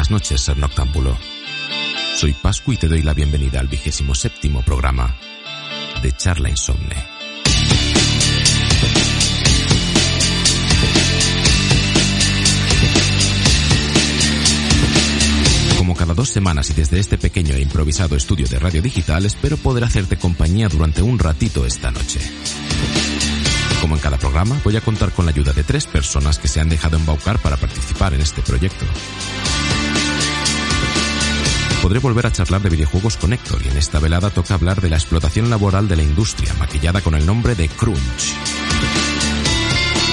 Buenas noches, ser noctámbulo. Soy Pascu y te doy la bienvenida al vigésimo séptimo programa de Charla Insomne. Como cada dos semanas y desde este pequeño e improvisado estudio de radio digital, espero poder hacerte compañía durante un ratito esta noche. Como en cada programa, voy a contar con la ayuda de tres personas que se han dejado embaucar para participar en este proyecto. Podré volver a charlar de videojuegos con Héctor y en esta velada toca hablar de la explotación laboral de la industria, maquillada con el nombre de Crunch.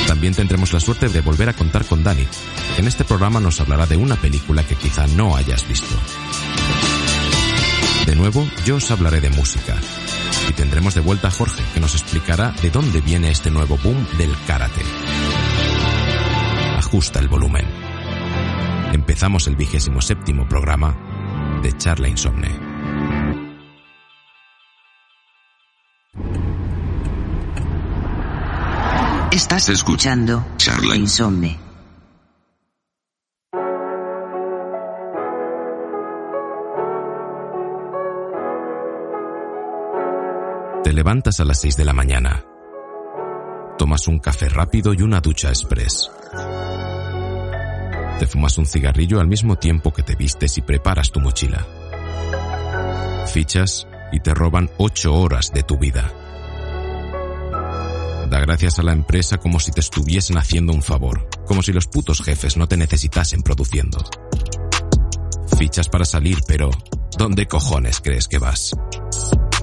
También tendremos la suerte de volver a contar con Dani, en este programa nos hablará de una película que quizá no hayas visto. De nuevo, yo os hablaré de música. Y tendremos de vuelta a Jorge, que nos explicará de dónde viene este nuevo boom del karate. Ajusta el volumen. Empezamos el vigésimo séptimo programa de Charla Insomne. Estás escuchando Charla Insomne. Te levantas a las 6 de la mañana. Tomas un café rápido y una ducha express. Te fumas un cigarrillo al mismo tiempo que te vistes y preparas tu mochila. Fichas y te roban ocho horas de tu vida. Da gracias a la empresa como si te estuviesen haciendo un favor, como si los putos jefes no te necesitasen produciendo. Fichas para salir, pero ¿dónde cojones crees que vas?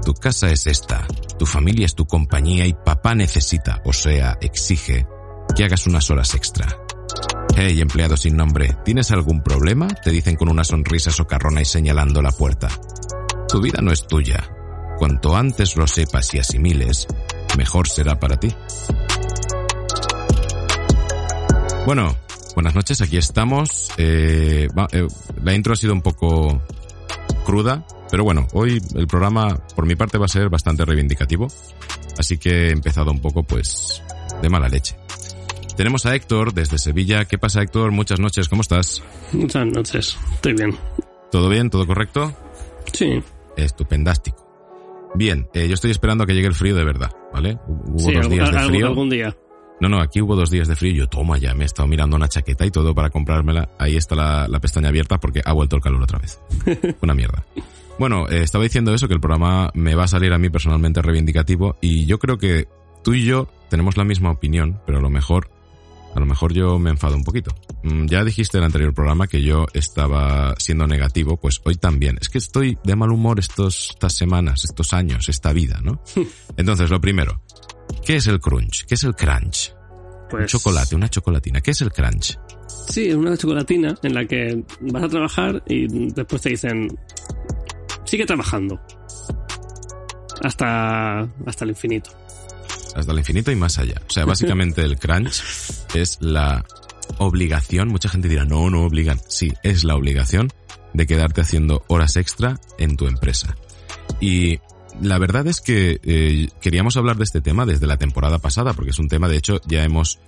Tu casa es esta, tu familia es tu compañía y papá necesita, o sea, exige, que hagas unas horas extra. Hey, empleado sin nombre, ¿tienes algún problema? Te dicen con una sonrisa socarrona y señalando la puerta. Tu vida no es tuya. Cuanto antes lo sepas y asimiles, mejor será para ti. Bueno, buenas noches, aquí estamos. Eh, eh, la intro ha sido un poco cruda, pero bueno, hoy el programa por mi parte va a ser bastante reivindicativo, así que he empezado un poco pues de mala leche. Tenemos a Héctor desde Sevilla. ¿Qué pasa Héctor? Muchas noches, ¿cómo estás? Muchas noches, estoy bien. ¿Todo bien? ¿Todo correcto? Sí, Estupendástico. Bien, eh, yo estoy esperando a que llegue el frío de verdad, ¿vale? Hubo sí, dos días de frío. algún día. No, no, aquí hubo dos días de frío. Yo, toma ya, me he estado mirando una chaqueta y todo para comprármela. Ahí está la, la pestaña abierta porque ha vuelto el calor otra vez. Una mierda. Bueno, eh, estaba diciendo eso, que el programa me va a salir a mí personalmente reivindicativo y yo creo que tú y yo tenemos la misma opinión, pero a lo mejor, a lo mejor yo me enfado un poquito. Mm, Ya dijiste en el anterior programa que yo estaba siendo negativo, pues hoy también. Es que estoy de mal humor estos, estas semanas, estos años, esta vida, ¿no? Entonces, lo primero, ¿qué es el crunch? ¿Qué es el crunch? Un Pues, chocolate, una chocolatina. ¿Qué es el crunch? Sí, es una chocolatina en la que vas a trabajar y después te dicen, sigue trabajando. Hasta, hasta el infinito. Hasta el infinito y más allá. O sea, básicamente el crunch es la obligación. Mucha gente dirá, no, no obligan. Sí, es la obligación de quedarte haciendo horas extra en tu empresa. Y la verdad es que eh, queríamos hablar de este tema desde la temporada pasada, porque es un tema, de hecho, ya hemos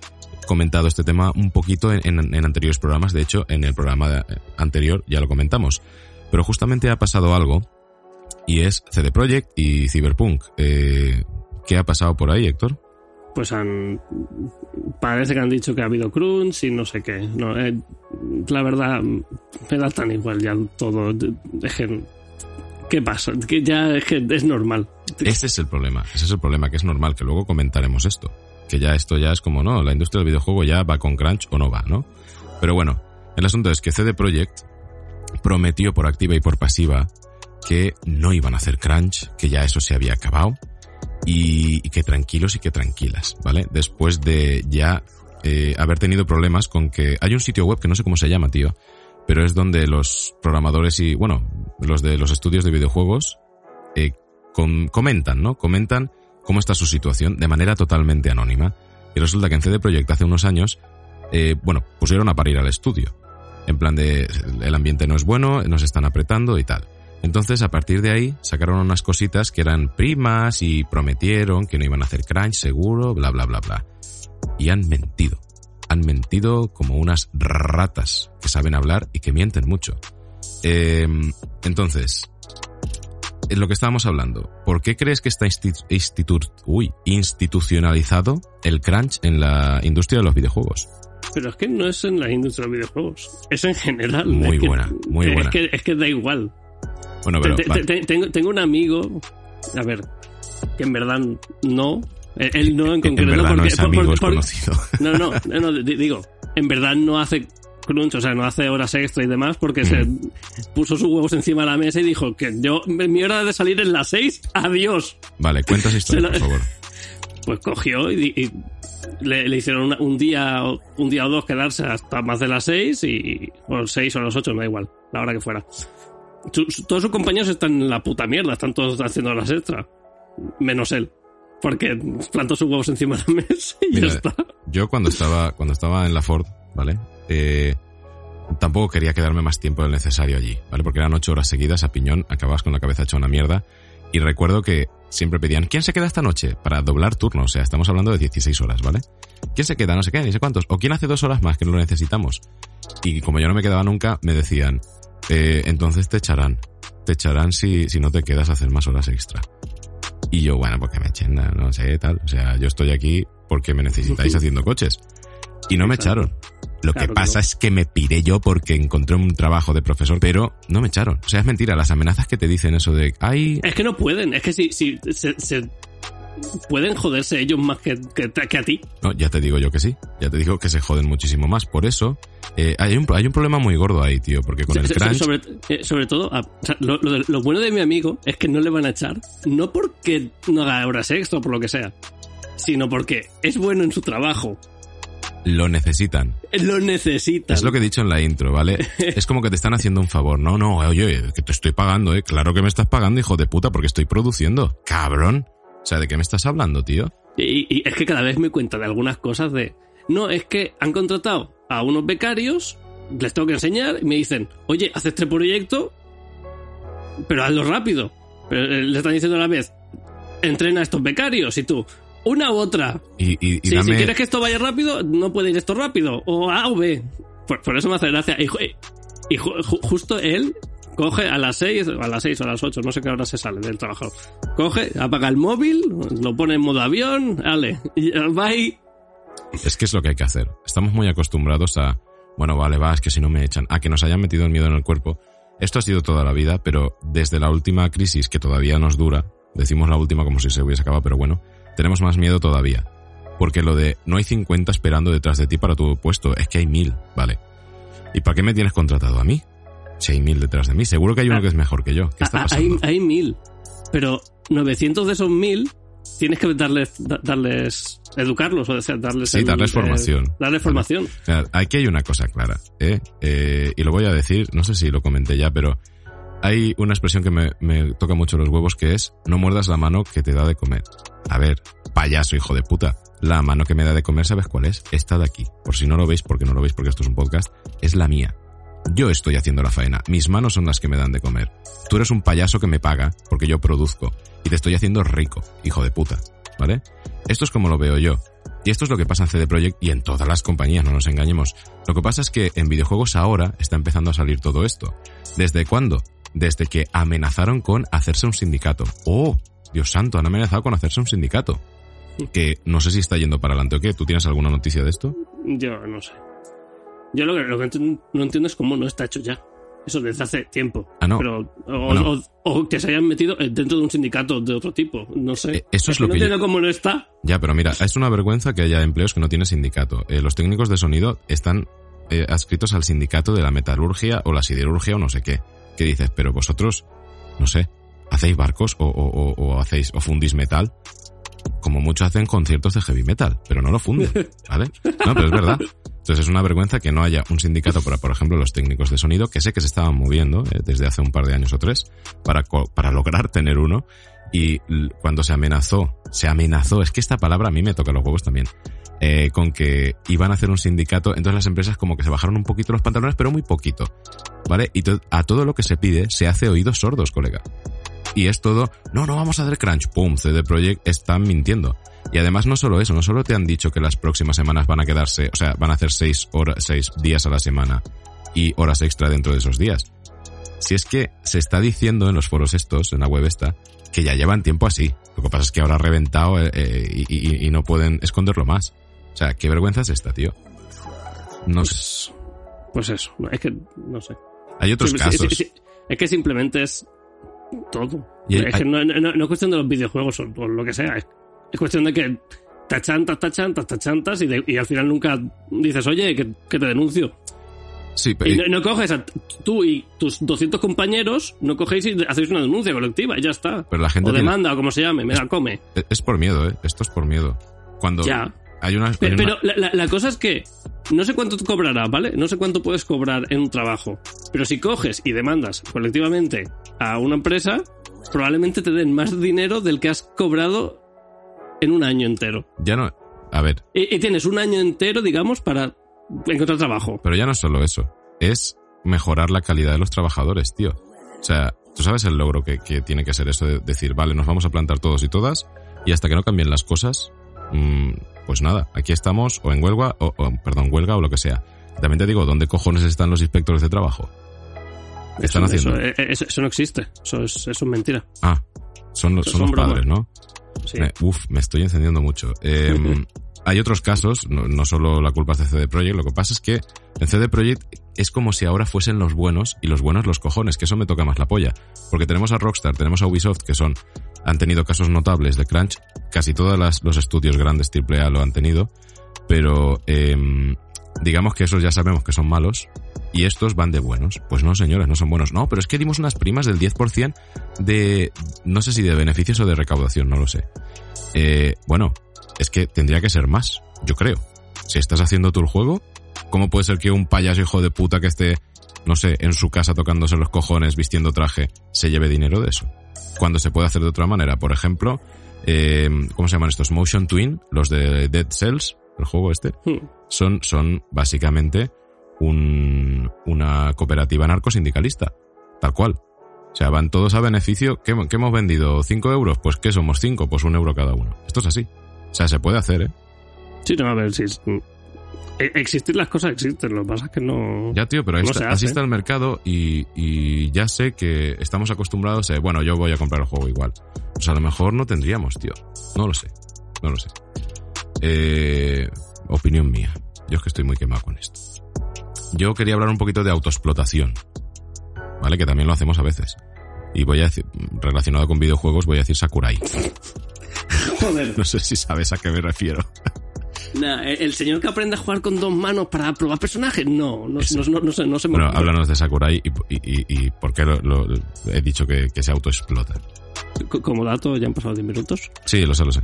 comentado este tema un poquito en, anteriores programas. De hecho, en el programa anterior ya lo comentamos. Pero justamente ha pasado algo y es CD Projekt y Cyberpunk. Eh, ¿Qué ha pasado por ahí, Héctor? Pues han, parece que han dicho que ha habido crunch y no sé qué. No, eh, la verdad, me da tan igual ya todo. Es que, ¿qué pasa? Que ya es que es normal. Ese es el problema, ese es el problema, que es normal, que luego comentaremos esto. Que ya esto ya es como, no, la industria del videojuego ya va con crunch o no va, ¿no? Pero bueno, el asunto es que CD Projekt prometió por activa y por pasiva que no iban a hacer crunch, que ya eso se había acabado, y, y que tranquilos y que tranquilas, ¿vale? Después de ya eh, haber tenido problemas con que hay un sitio web que no sé cómo se llama, tío, pero es donde los programadores y, bueno, los de los estudios de videojuegos eh, com- comentan, ¿no? Comentan cómo está su situación de manera totalmente anónima. Y resulta que en CD Projekt hace unos años, eh, bueno, pusieron a parir al estudio. En plan de, el ambiente no es bueno, nos están apretando y tal. Entonces, a partir de ahí, sacaron unas cositas que eran primas y prometieron que no iban a hacer crunch seguro, bla, bla, bla, bla. Y han mentido. han mentido como unas ratas que saben hablar y que mienten mucho. Eh, entonces, en lo que estábamos hablando, ¿por qué crees que está institu uy, institucionalizado el crunch en la industria de los videojuegos? Pero es que no es en la industria de los videojuegos, es en general. Muy buena, muy buena. Es que, es que da igual. Bueno, pero. tengo, tengo un amigo, a ver, que en verdad no, él no en concreto. En verdad no es amigo, es conocido. No, no, no, digo, en verdad no hace crunch, o sea, no hace horas extra y demás, porque se Mm. puso sus huevos encima de la mesa y dijo que yo, mi hora de salir es las 6, adiós. Vale, cuenta esa historia, lo- por favor. Pues cogió y, y le, le hicieron una- un día un día o dos quedarse hasta más de las 6 y o 6 o las 8, me da igual, la hora que fuera. Su- todos sus compañeros están en la puta mierda, están todos haciendo horas extra, menos él. Porque plantó sus huevos encima de la mesa y Mira, ya está. Yo cuando estaba, cuando estaba en la Ford, ¿vale? Eh, tampoco quería quedarme más tiempo del necesario allí, ¿vale? Porque eran ocho horas seguidas a piñón, acababas con la cabeza hecha una mierda. Y recuerdo que siempre pedían, ¿quién se queda esta noche? Para doblar turno, o sea, estamos hablando de 16 horas, ¿vale? ¿Quién se queda? No sé qué, ni sé cuántos. ¿O quién hace dos horas más que no lo necesitamos? Y como yo no me quedaba nunca, me decían, eh, entonces te echarán. Te echarán si, si no te quedas a hacer más horas extra. Y yo, bueno, porque me echen, no sé, tal. O sea, yo estoy aquí porque me necesitáis haciendo coches. Y no me echaron. Lo Claro que que pasa no. es que me piré yo porque encontré un trabajo de profesor, pero no me echaron. O sea, es mentira, las amenazas que te dicen eso de, ay, Es que no pueden, es que si, si se, se- pueden joderse ellos más que, que, que a ti. no, ya te digo yo que sí. Ya te digo que se joden muchísimo más. Por eso, eh, hay, un, hay un problema muy gordo ahí, tío, porque con el So- crunch... Sobre, eh, sobre todo, a- o sea, lo, lo de- lo bueno de mi amigo es que no le van a echar, no porque no haga horas extra o por lo que sea, sino porque es bueno en su trabajo. Lo necesitan. Lo necesita. Es lo que he dicho en la intro, ¿vale? Es como que te están haciendo un favor. No, no, oye, que te estoy pagando, ¿eh? Claro que me estás pagando, hijo de puta, porque estoy produciendo. Cabrón. O sea, ¿de qué me estás hablando, tío? Y, y es que cada vez me cuenta de algunas cosas de. No, es que han contratado a unos becarios, les tengo que enseñar, y me dicen, oye, haz este proyecto, pero hazlo rápido. Pero eh, le están diciendo a la vez, entrena a estos becarios, y tú, una u otra. Y, y, y Si, quieres que esto vaya rápido, no puede ir esto rápido. O A o B. Por, por eso me hace gracia. Y, ju- justo él coge a las 6, a las 6 o a las 8, no sé qué hora se sale del trabajo. Coge, apaga el móvil, lo pone en modo avión, va ahí. Es que es lo que hay que hacer. Estamos muy acostumbrados a, bueno, vale, va, es que si no me echan, a que nos hayan metido el miedo en el cuerpo. Esto ha sido toda la vida, pero desde la última crisis que todavía nos dura, decimos la última como si se hubiese acabado, pero bueno, tenemos más miedo todavía. Porque lo de no hay 50 esperando detrás de ti para tu puesto, es que hay mil, ¿vale? ¿Y para qué me tienes contratado a mí? Si hay mil detrás de mí, seguro que hay uno que es mejor que yo. ¿Qué está Ah, hay, mil, pero 900 de esos mil tienes que darles, da- darles, educarlos, o sea, darles, Sí, el- darles eh, formación. darles formación. Aquí hay una cosa clara, ¿eh? Eh, y lo voy a decir, no sé si lo comenté ya, pero hay una expresión que me, me toca mucho los huevos que es no muerdas la mano que te da de comer. A ver, payaso, hijo de puta. La mano que me da de comer, ¿sabes cuál es? Esta de aquí. Por si no lo veis, porque no lo veis, porque esto es un podcast, es la mía. Yo estoy haciendo la faena. Mis manos son las que me dan de comer. Tú eres un payaso que me paga porque yo produzco. Y te estoy haciendo rico, hijo de puta. ¿Vale? Esto es como lo veo yo. Y esto es lo que pasa en CD Projekt y en todas las compañías, no nos engañemos. Lo que pasa es que en videojuegos ahora está empezando a salir todo esto. ¿Desde cuándo? Desde que amenazaron con hacerse un sindicato. ¡Oh! Dios santo, han amenazado con hacerse un sindicato. Que no sé si está yendo para adelante o qué. ¿Tú tienes alguna noticia de esto? Yo no sé. Yo lo que, lo que enti- no entiendo es cómo no está hecho ya. Eso desde hace tiempo. Ah, no. Pero, o, Bueno. o- o que se hayan metido dentro de un sindicato de otro tipo. No sé. Eh, eso es lo no que yo- entiendo cómo no está. Ya, pero mira, es una vergüenza que haya empleos que no tienen sindicato. Eh, los técnicos de sonido están eh, adscritos al sindicato de la metalurgia o la siderurgia o no sé qué. ¿Qué dices? Pero vosotros, no sé, ¿hacéis barcos o, o- o- o hacéis o fundís metal? Como muchos hacen conciertos de heavy metal, pero no lo funden, ¿vale? No, pero es verdad. Entonces es una vergüenza que no haya un sindicato para, por ejemplo, los técnicos de sonido, que sé que se estaban moviendo eh, desde hace un par de años o tres, para, para lograr tener uno. Y cuando se amenazó, se amenazó, es que esta palabra a mí me toca los huevos también, eh, con que iban a hacer un sindicato, entonces las empresas como que se bajaron un poquito los pantalones, pero muy poquito, ¿vale? Y a todo lo que se pide se hace oídos sordos, colega. Y es todo, no, no vamos a hacer crunch, pum, CD Projekt están mintiendo. Y además no solo eso, no solo te han dicho que las próximas semanas van a quedarse, o sea, van a hacer seis horas, seis días a la semana y horas extra dentro de esos días. Si es que se está diciendo en los foros estos, en la web esta, que ya llevan tiempo así. Lo que pasa es que ahora ha reventado eh, eh, y, y- y no pueden esconderlo más. O sea, qué vergüenza es esta, tío. No sé. Pues eso, no, es que no sé. Hay otros Sí, casos. sí, sí. Es que simplemente es todo. Y hay- es que no, no- no- no es cuestión de los videojuegos o, o lo que sea. Es, es cuestión de que te achantas, te achantas, te achantas y, de- y al final nunca dices, oye, que, que te denuncio. Sí, pero Y no, no coges a tú y tus 200 compañeros, no cogéis y hacéis una denuncia colectiva y ya está. pero la gente O tiene- demanda, o como se llame, me la come. es- es por miedo, ¿eh? Esto es por miedo. Cuando Ya. hay una... Pero, hay una- pero la, cosa es que no sé cuánto te cobrará, ¿vale? No sé cuánto puedes cobrar en un trabajo. Pero si coges y demandas colectivamente a una empresa, probablemente te den más dinero del que has cobrado en un año entero. Ya no... A ver, Y, y tienes un año entero, digamos, para encontrar trabajo. pero ya no es solo eso. Es mejorar la calidad de los trabajadores, tío. O sea, tú sabes el logro que, que tiene que ser eso de decir, vale, nos vamos a plantar todos y todas y hasta que no cambien las cosas, mm, pues nada, aquí estamos o en huelga, o, o, perdón, huelga o lo que sea. También te digo, ¿dónde cojones están los inspectores de trabajo? ¿Qué están haciendo? Eso, eh, eso- eso no existe. Eso es, eso es mentira. Ah, son los, Son los padres, ¿no? Sí. Uf, me estoy encendiendo mucho. Eh, hay otros casos, no, no solo la culpa es de CD Projekt, lo que pasa es que en CD Projekt es como si ahora fuesen los buenos y los buenos los cojones, que eso me toca más la polla. Porque tenemos a Rockstar, tenemos a Ubisoft, que son, han tenido casos notables de crunch, casi todos los estudios grandes AAA lo han tenido, pero em, digamos que esos ya sabemos que son malos y estos van de buenos. Pues no, señores, no son buenos. No, pero es que dimos unas primas del 10% de, no sé si de beneficios o de recaudación, no lo sé. Eh, bueno, es que tendría que ser más, yo creo. Si estás haciendo el juego, ¿cómo puede ser que un payaso hijo de puta que esté, no sé, en su casa tocándose los cojones, vistiendo traje, se lleve dinero de eso? Cuando se puede hacer de otra manera. Por ejemplo, eh, ¿cómo se llaman estos? Motion Twin, los de Dead Cells, el juego este, Hmm. son, son básicamente un, una cooperativa narcosindicalista. Tal cual. O sea, van todos a beneficio. ¿Qué, qué hemos vendido? ¿Cinco euros? Pues ¿qué somos? Cinco, pues un euro cada uno. Esto es así. O sea, se puede hacer, ¿eh? Sí, no, a ver, si es- e- existir las cosas existen, lo que pasa es que no... Ya, tío, pero ahí No está- así está el mercado y, y ya sé que estamos acostumbrados a, bueno, yo voy a comprar el juego igual. Pues a lo mejor no tendríamos, tío. No lo sé. No lo sé. Eh, opinión mía. Yo es que estoy muy quemado con esto. Yo quería hablar un poquito de autoexplotación. ¿Vale? Que también lo hacemos a veces. Y voy a decir, relacionado con videojuegos, voy a decir Sakurai. Joder. No sé si sabes a qué me refiero. Nah, el el señor que aprende a jugar con dos manos para probar personajes, no, no, no, no, no sé, no se me Bueno, ocurre. háblanos de Sakurai y, y, y- y por qué lo, lo- he dicho que, que se autoexplota. Como dato, ya han pasado 10 minutos. Sí, lo sé, lo sé.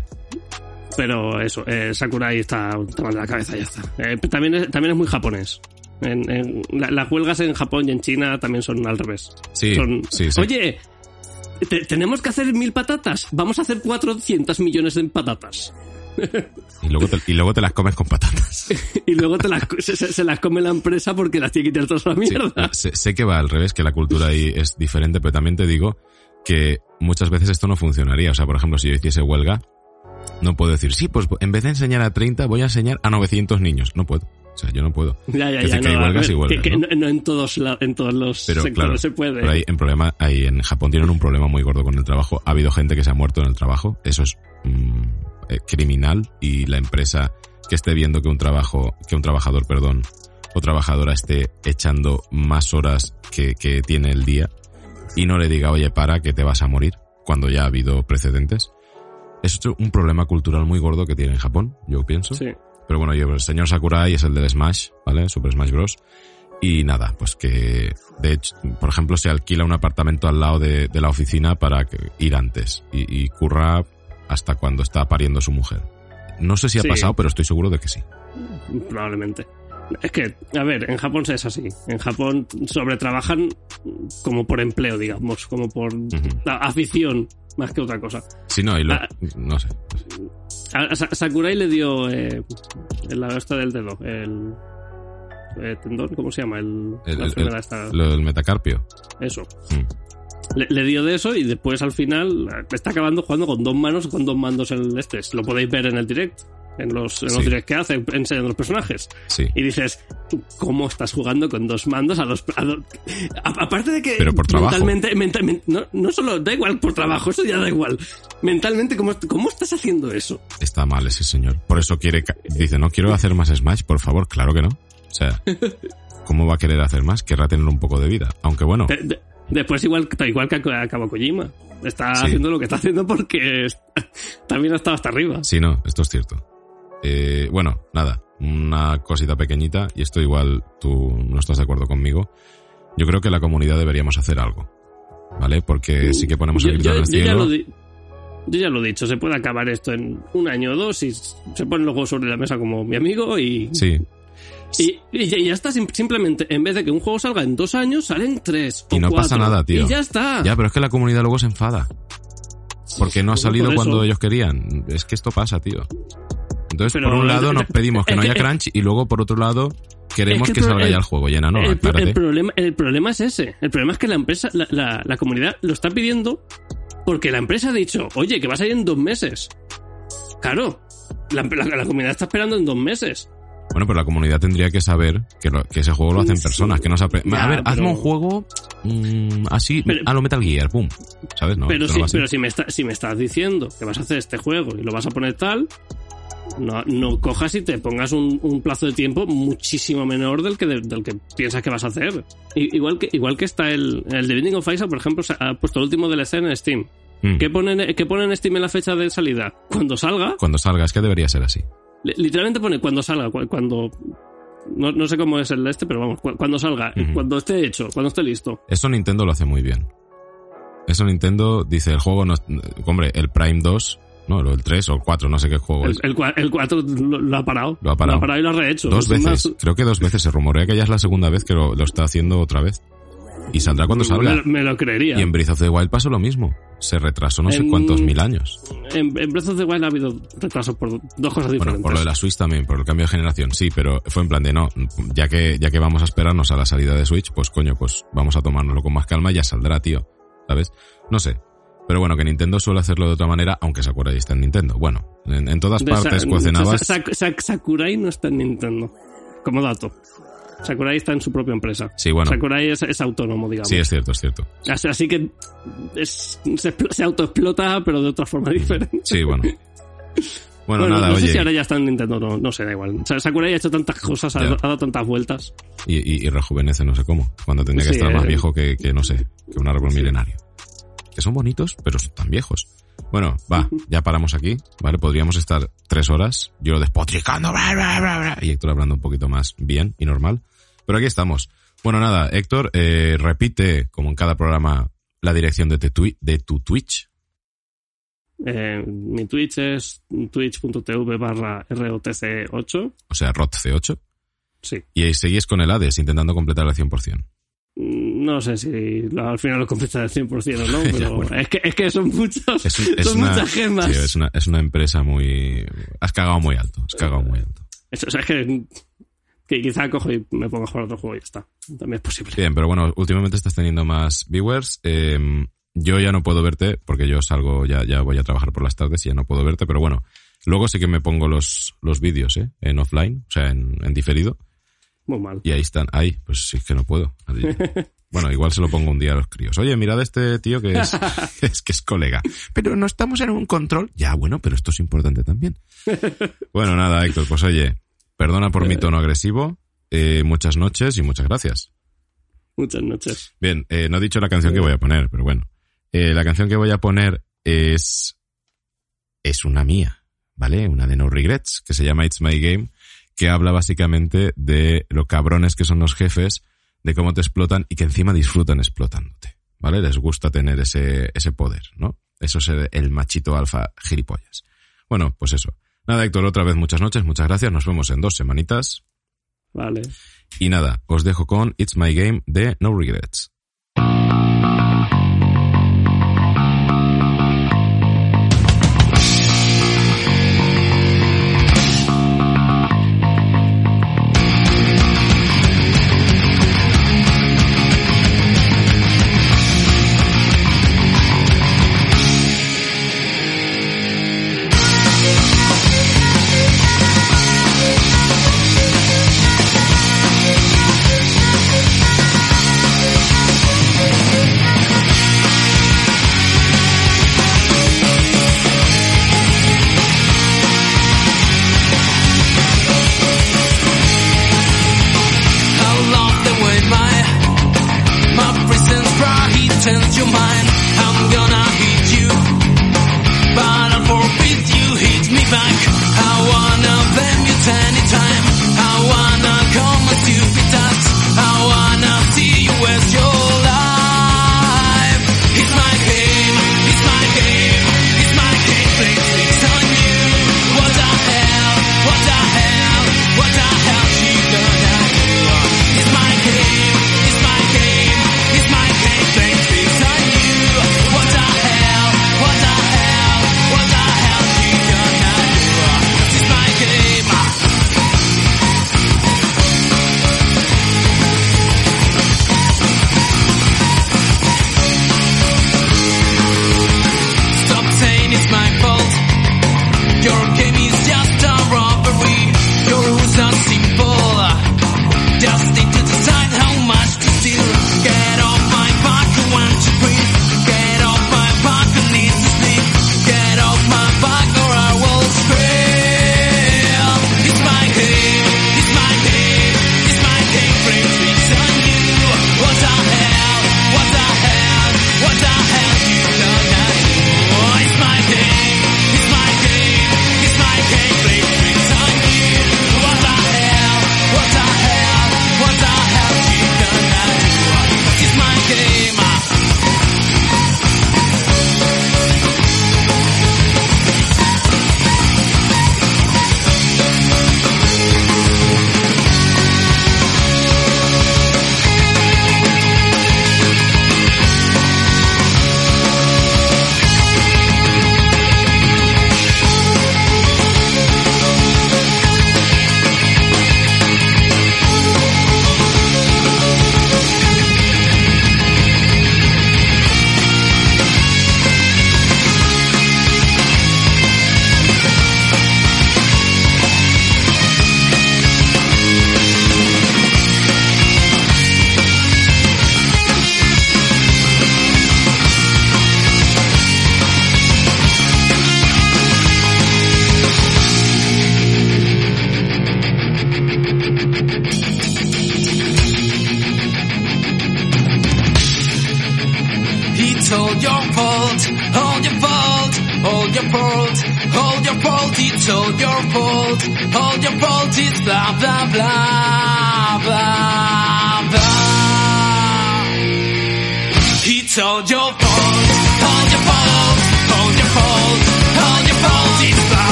Pero eso, eh, Sakurai está, está mal de la cabeza, ya está. Eh, también, es, también es muy japonés. En, en- la- las huelgas en Japón y en China también son al revés. Sí, Son, sí, sí. Oye, te- tenemos que hacer mil patatas. Vamos a hacer 400 millones de patatas. Y luego, te, y luego te las comes con patatas. Y luego te las, se, las come la empresa porque las tiene que tirar todas la Sí, mierda. sé, sé que va al revés, que la cultura ahí es diferente, pero también te digo que muchas veces esto no funcionaría. O sea, por ejemplo, si yo hiciese huelga, no puedo decir, sí, pues en vez de enseñar a 30, voy a enseñar a 900 niños. No puedo. O sea, yo no puedo. Ya, ya, ya. que hay no, a huelgas ver, y huelgas, que- que ¿no? no- no en todos, la- en todos los Pero sectores claro, se puede. pero ahí en problema, ahí en Japón tienen un problema muy gordo con el trabajo. Ha habido gente que se ha muerto en el trabajo. Eso es mm, eh, criminal y la empresa que esté viendo que un trabajo, que un trabajador, perdón, o trabajadora esté echando más horas que, que tiene el día y no le diga, oye, para que te vas a morir cuando ya ha habido precedentes. Es un problema cultural muy gordo que tiene en Japón, yo pienso. Sí. Pero bueno, yo, el señor Sakurai es el del Smash, ¿vale? Super Smash Bros. Y nada, pues que, de hecho, por ejemplo, se alquila un apartamento al lado de, de la oficina para que- ir antes y, y curra hasta cuando está pariendo su mujer. No sé si ha Sí. pasado, pero estoy seguro de que sí. Probablemente. Es que, a ver, en Japón es así. En Japón sobretrabajan como por empleo, digamos, como por la afición, más que otra cosa. Si no, y lo, Ah. no sé. A, a Sa- Sakurai le dio eh, el lado este del dedo, el eh, tendón, ¿cómo se llama? El, El- la esta. Lo del metacarpio. Eso. Mm. le, le dio de eso y después al final está acabando jugando con dos manos con dos mandos en el este. Lo podéis ver en el direct. En los, en los Sí. directs que hace, enseñando los personajes. Sí. Y dices, ¿tú ¿cómo estás jugando con dos mandos a a- aparte de que... Pero por trabajo. Mentalmente, mentalmente no, no solo da igual por trabajo, eso ya da igual. Mentalmente, ¿cómo, cómo estás haciendo eso? Está mal ese señor. Por eso quiere... Dice, no quiero hacer más Smash, por favor. Claro que no. O sea, ¿cómo va a querer hacer más? Querrá tener un poco de vida. Aunque bueno, De- de- después igual, igual que acaba Kojima. Está Sí. haciendo lo que está haciendo porque también ha estado hasta arriba. sí, no, esto es cierto. Eh, bueno, nada, una cosita pequeñita, y esto igual tú no estás de acuerdo conmigo. Yo creo que la comunidad deberíamos hacer algo. ¿Vale? Porque sí que ponemos grito yo- en el yo ya cielo. yo ya lo he dicho, se puede acabar esto en un año o dos y se ponen los juegos sobre la mesa como mi amigo y, Sí, y, y ya- está. sim- Simplemente, en vez de que un juego salga en dos años, salen tres. Y o no pasa nada, tío. Y ya está. Ya, pero es que la comunidad luego se enfada. Porque no ha salido por cuando ellos querían. Es que esto pasa, tío. Entonces, Pero- por un lado nos pedimos que no haya crunch y luego por otro lado queremos Es que que, el salga ya el- juego. Llena, no, el, problema, el problema es ese. El problema es que la empresa, la, la- la comunidad lo está pidiendo porque la empresa ha dicho, oye, que vas a ir en dos meses. Claro, la, comunidad está esperando en dos meses. Bueno, pero la comunidad tendría que saber que, lo- que ese juego lo hacen personas, que no se Ya, A ver, hazme un juego mm, así, Pero- a lo Metal Gear, pum. ¿Sabes? No, pero no va pero si me, está- si me estás diciendo que vas a hacer este juego y lo vas a poner tal, no, no cojas y te pongas un, un plazo de tiempo muchísimo menor del que, del que piensas que vas a hacer. Igual, que, igual que está el, el The Binding of Isaac, por ejemplo, se ha puesto el último DLC en Steam. Mm. ¿Qué ponen, ¿Qué ponen Steam en la fecha de salida? Cuando salga, Cuando salga, es que debería ser así. li- literalmente pone cuando salga, cu- cuando... No, no sé cómo es el este, pero vamos, cu- cuando salga, cuando esté hecho, cuando esté listo. Eso Nintendo lo hace muy bien. Eso Nintendo dice, el juego no... Hombre, el Prime 2, no, el 3 o el 4, no sé qué juego El, es. el, el 4 lo, lo ha parado. Lo ha parado. y lo ha rehecho. Dos Es veces, más, creo que dos veces. Se rumorea que ya es la segunda vez que lo, lo está haciendo otra vez. Y saldrá cuando salga. Me, me lo creería. Y en Breath of the Wild pasó lo mismo. Se retrasó no sé cuántos mil años. En, en Breath of the Wild ha habido retrasos por dos cosas Bueno, diferentes. por lo de la Switch también, por el cambio de generación, sí, pero fue en plan de no, ya que, ya que vamos a esperarnos a la salida de Switch, pues coño, pues vamos a tomárnoslo con más calma y ya saldrá, tío. ¿Sabes? No sé. Pero bueno, que Nintendo suele hacerlo de otra manera, aunque Sakurai está en Nintendo. Bueno, en, en todas De partes. Sa- Sa- Sa- Sakurai no está en Nintendo. Como dato. Sakurai está en su propia empresa. Sí, bueno. Sakurai es, es autónomo, digamos. Sí, es cierto, es cierto. Así, así que es- se, expl- se autoexplota, pero de otra forma diferente. Sí, bueno. Bueno, nada, no oye. sé si ahora ya está en Nintendo, no, no sé, da igual. O sea, Sakurai ha hecho tantas cosas, ha, Ya. ha dado tantas vueltas. Y, y, y rejuvenece no sé cómo. Cuando tendría que Sí, estar más eh. viejo que, que, no sé, que un árbol milenario. Que son bonitos, pero son tan viejos. Bueno, va, ya paramos aquí, ¿vale? Podríamos estar tres horas, yo despotricando, bla, bla, bla, y Héctor hablando un poquito más bien y normal. Pero aquí estamos. Bueno, nada, Héctor, eh, repite, como en cada programa, la dirección de, tu twi- de tu Twitch. Eh, mi Twitch es twitch.tv barra ROTC8. O sea, ROTC8. Sí. Y ahí seguís con el Hades, intentando completar el 100%. No sé si al final lo completa al 100% o no, Ya, pero bueno. es, que, es que son muchos. Es, un- es son una, muchas gemas. es, una, es una empresa muy... Has cagado muy alto, has cagado muy alto. Eso, o sea, es que, que quizá cojo y me pongo a jugar otro juego y ya está. También es posible. Bien, pero bueno, últimamente estás teniendo más viewers. Eh, yo ya no puedo verte porque yo salgo, ya, ya voy a trabajar por las tardes y ya no puedo verte, pero bueno, luego sí que me pongo los, los vídeos, ¿eh? En offline, o sea, en, en diferido. Muy mal. Y ahí están, ahí, pues sí es que no puedo. Bueno, igual se lo pongo un día a los críos. Oye, mirad a este tío que es, es que es colega. Pero no estamos en un control. Ya, bueno, pero esto es importante también. Bueno, nada, Héctor, pues oye, perdona por mi tono agresivo. eh, muchas noches y muchas gracias. Muchas noches. Bien, eh, no he dicho la canción que voy a poner, pero bueno. Eh, la canción que voy a poner es. Es una mía, ¿vale? Una de No Regrets, que se llama It's My Game, que habla básicamente de lo cabrones que son los jefes, de cómo te explotan y que encima disfrutan explotándote, ¿vale? Les gusta tener ese, ese poder, ¿no? Eso es el, el machito alfa gilipollas. Bueno, pues eso. Nada, Héctor, otra vez muchas noches, muchas gracias. Nos vemos en dos semanitas. Vale. Y nada, os dejo con It's My Game de No Regrets.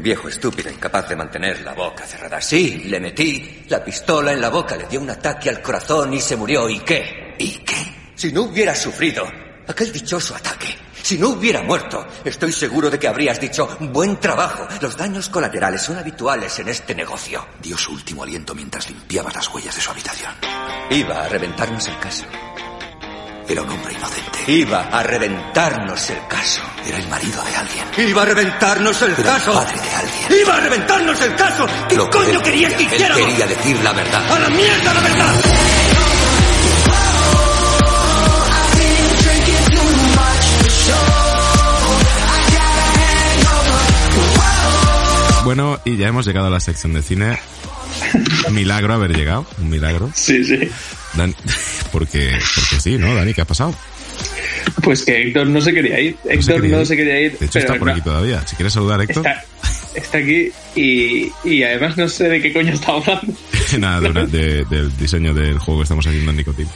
Viejo estúpido incapaz de mantener la boca cerrada. Sí, le metí la pistola en la boca, le dio un ataque al corazón y se murió. ¿Y qué? ¿Y qué? Si no hubiera sufrido aquel dichoso ataque, si no hubiera muerto, estoy seguro de que habrías dicho, buen trabajo. Los daños colaterales son habituales en este negocio. Dio su último aliento mientras limpiabas las huellas de su habitación. Iba a reventarnos el caso. Era un hombre inocente. Iba a reventarnos el caso. Era el marido de alguien. Iba a reventarnos el Era el caso. padre de alguien. Iba a reventarnos el caso. ¿Qué Lo que coño él querías que quería, él hiciéramos? quería decir la verdad. ¡A la mierda la verdad! Bueno, y ya hemos llegado a la sección de cine. Milagro haber llegado, un milagro. Sí, sí. Dan- porque, porque sí, ¿no, Dani? ¿Qué ha pasado? Pues que Héctor no se quería ir. No se Héctor quería no ir. se quería ir. De hecho, pero está por no, aquí todavía. Si quieres saludar, Héctor. Está, está aquí y, y además no sé de qué coño está hablando. nada, de del diseño del juego que estamos haciendo en Nicotin.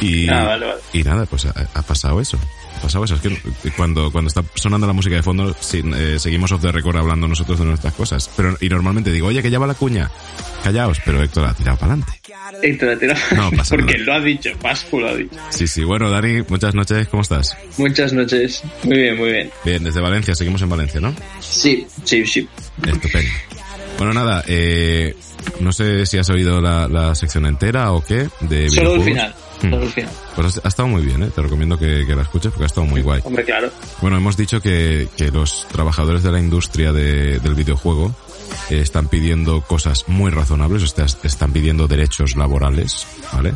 Y, Ah, vale, vale. y nada, pues ha, ha pasado eso. Ha pasado eso. Es que cuando, cuando está sonando la música de fondo, eh, seguimos off the record hablando nosotros de nuestras cosas. Pero, y normalmente digo, oye, que ya va la cuña. Callaos, pero Héctor ha tirado para adelante. Héctor ha tirado. No pasa Porque nada. lo ha dicho, Pascu lo ha dicho. Sí, sí. Bueno, Dani, muchas noches. ¿Cómo estás? Muchas noches. Muy bien, muy bien. Bien, desde Valencia. Seguimos en Valencia, ¿no? Sí, sí, sí. Estupendo. Bueno, nada, eh, no sé si has oído la, la sección entera o qué de Solo el final. El final. Pues ha estado muy bien, ¿eh? Te recomiendo que, que la escuches porque ha estado muy guay. Hombre, claro. Bueno, hemos dicho que, que los trabajadores de la industria de- del videojuego eh, están pidiendo cosas muy razonables, o sea, están pidiendo derechos laborales, ¿vale?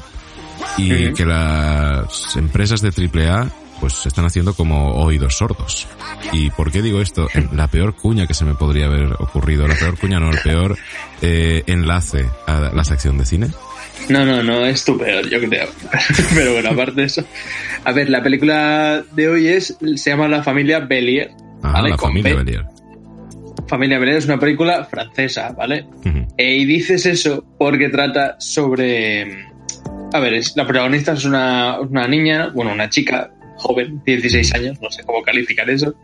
Y que las empresas de AAA pues se están haciendo como oídos sordos. ¿Y por qué digo esto? La peor cuña que se me podría haber ocurrido, la peor cuña no, el peor eh, enlace a la sección de cine. No, no, no, es tu peor, yo creo. Pero bueno, aparte de eso. A ver, la película de hoy es se llama La familia Bellier. Ah, ¿vale? la Con familia B. Belier. Familia Bellier es una película francesa, ¿vale? Eh, y dices eso porque trata sobre... A ver, es, la protagonista es una, una niña, bueno, una chica joven, 16 años, no sé cómo calificar eso,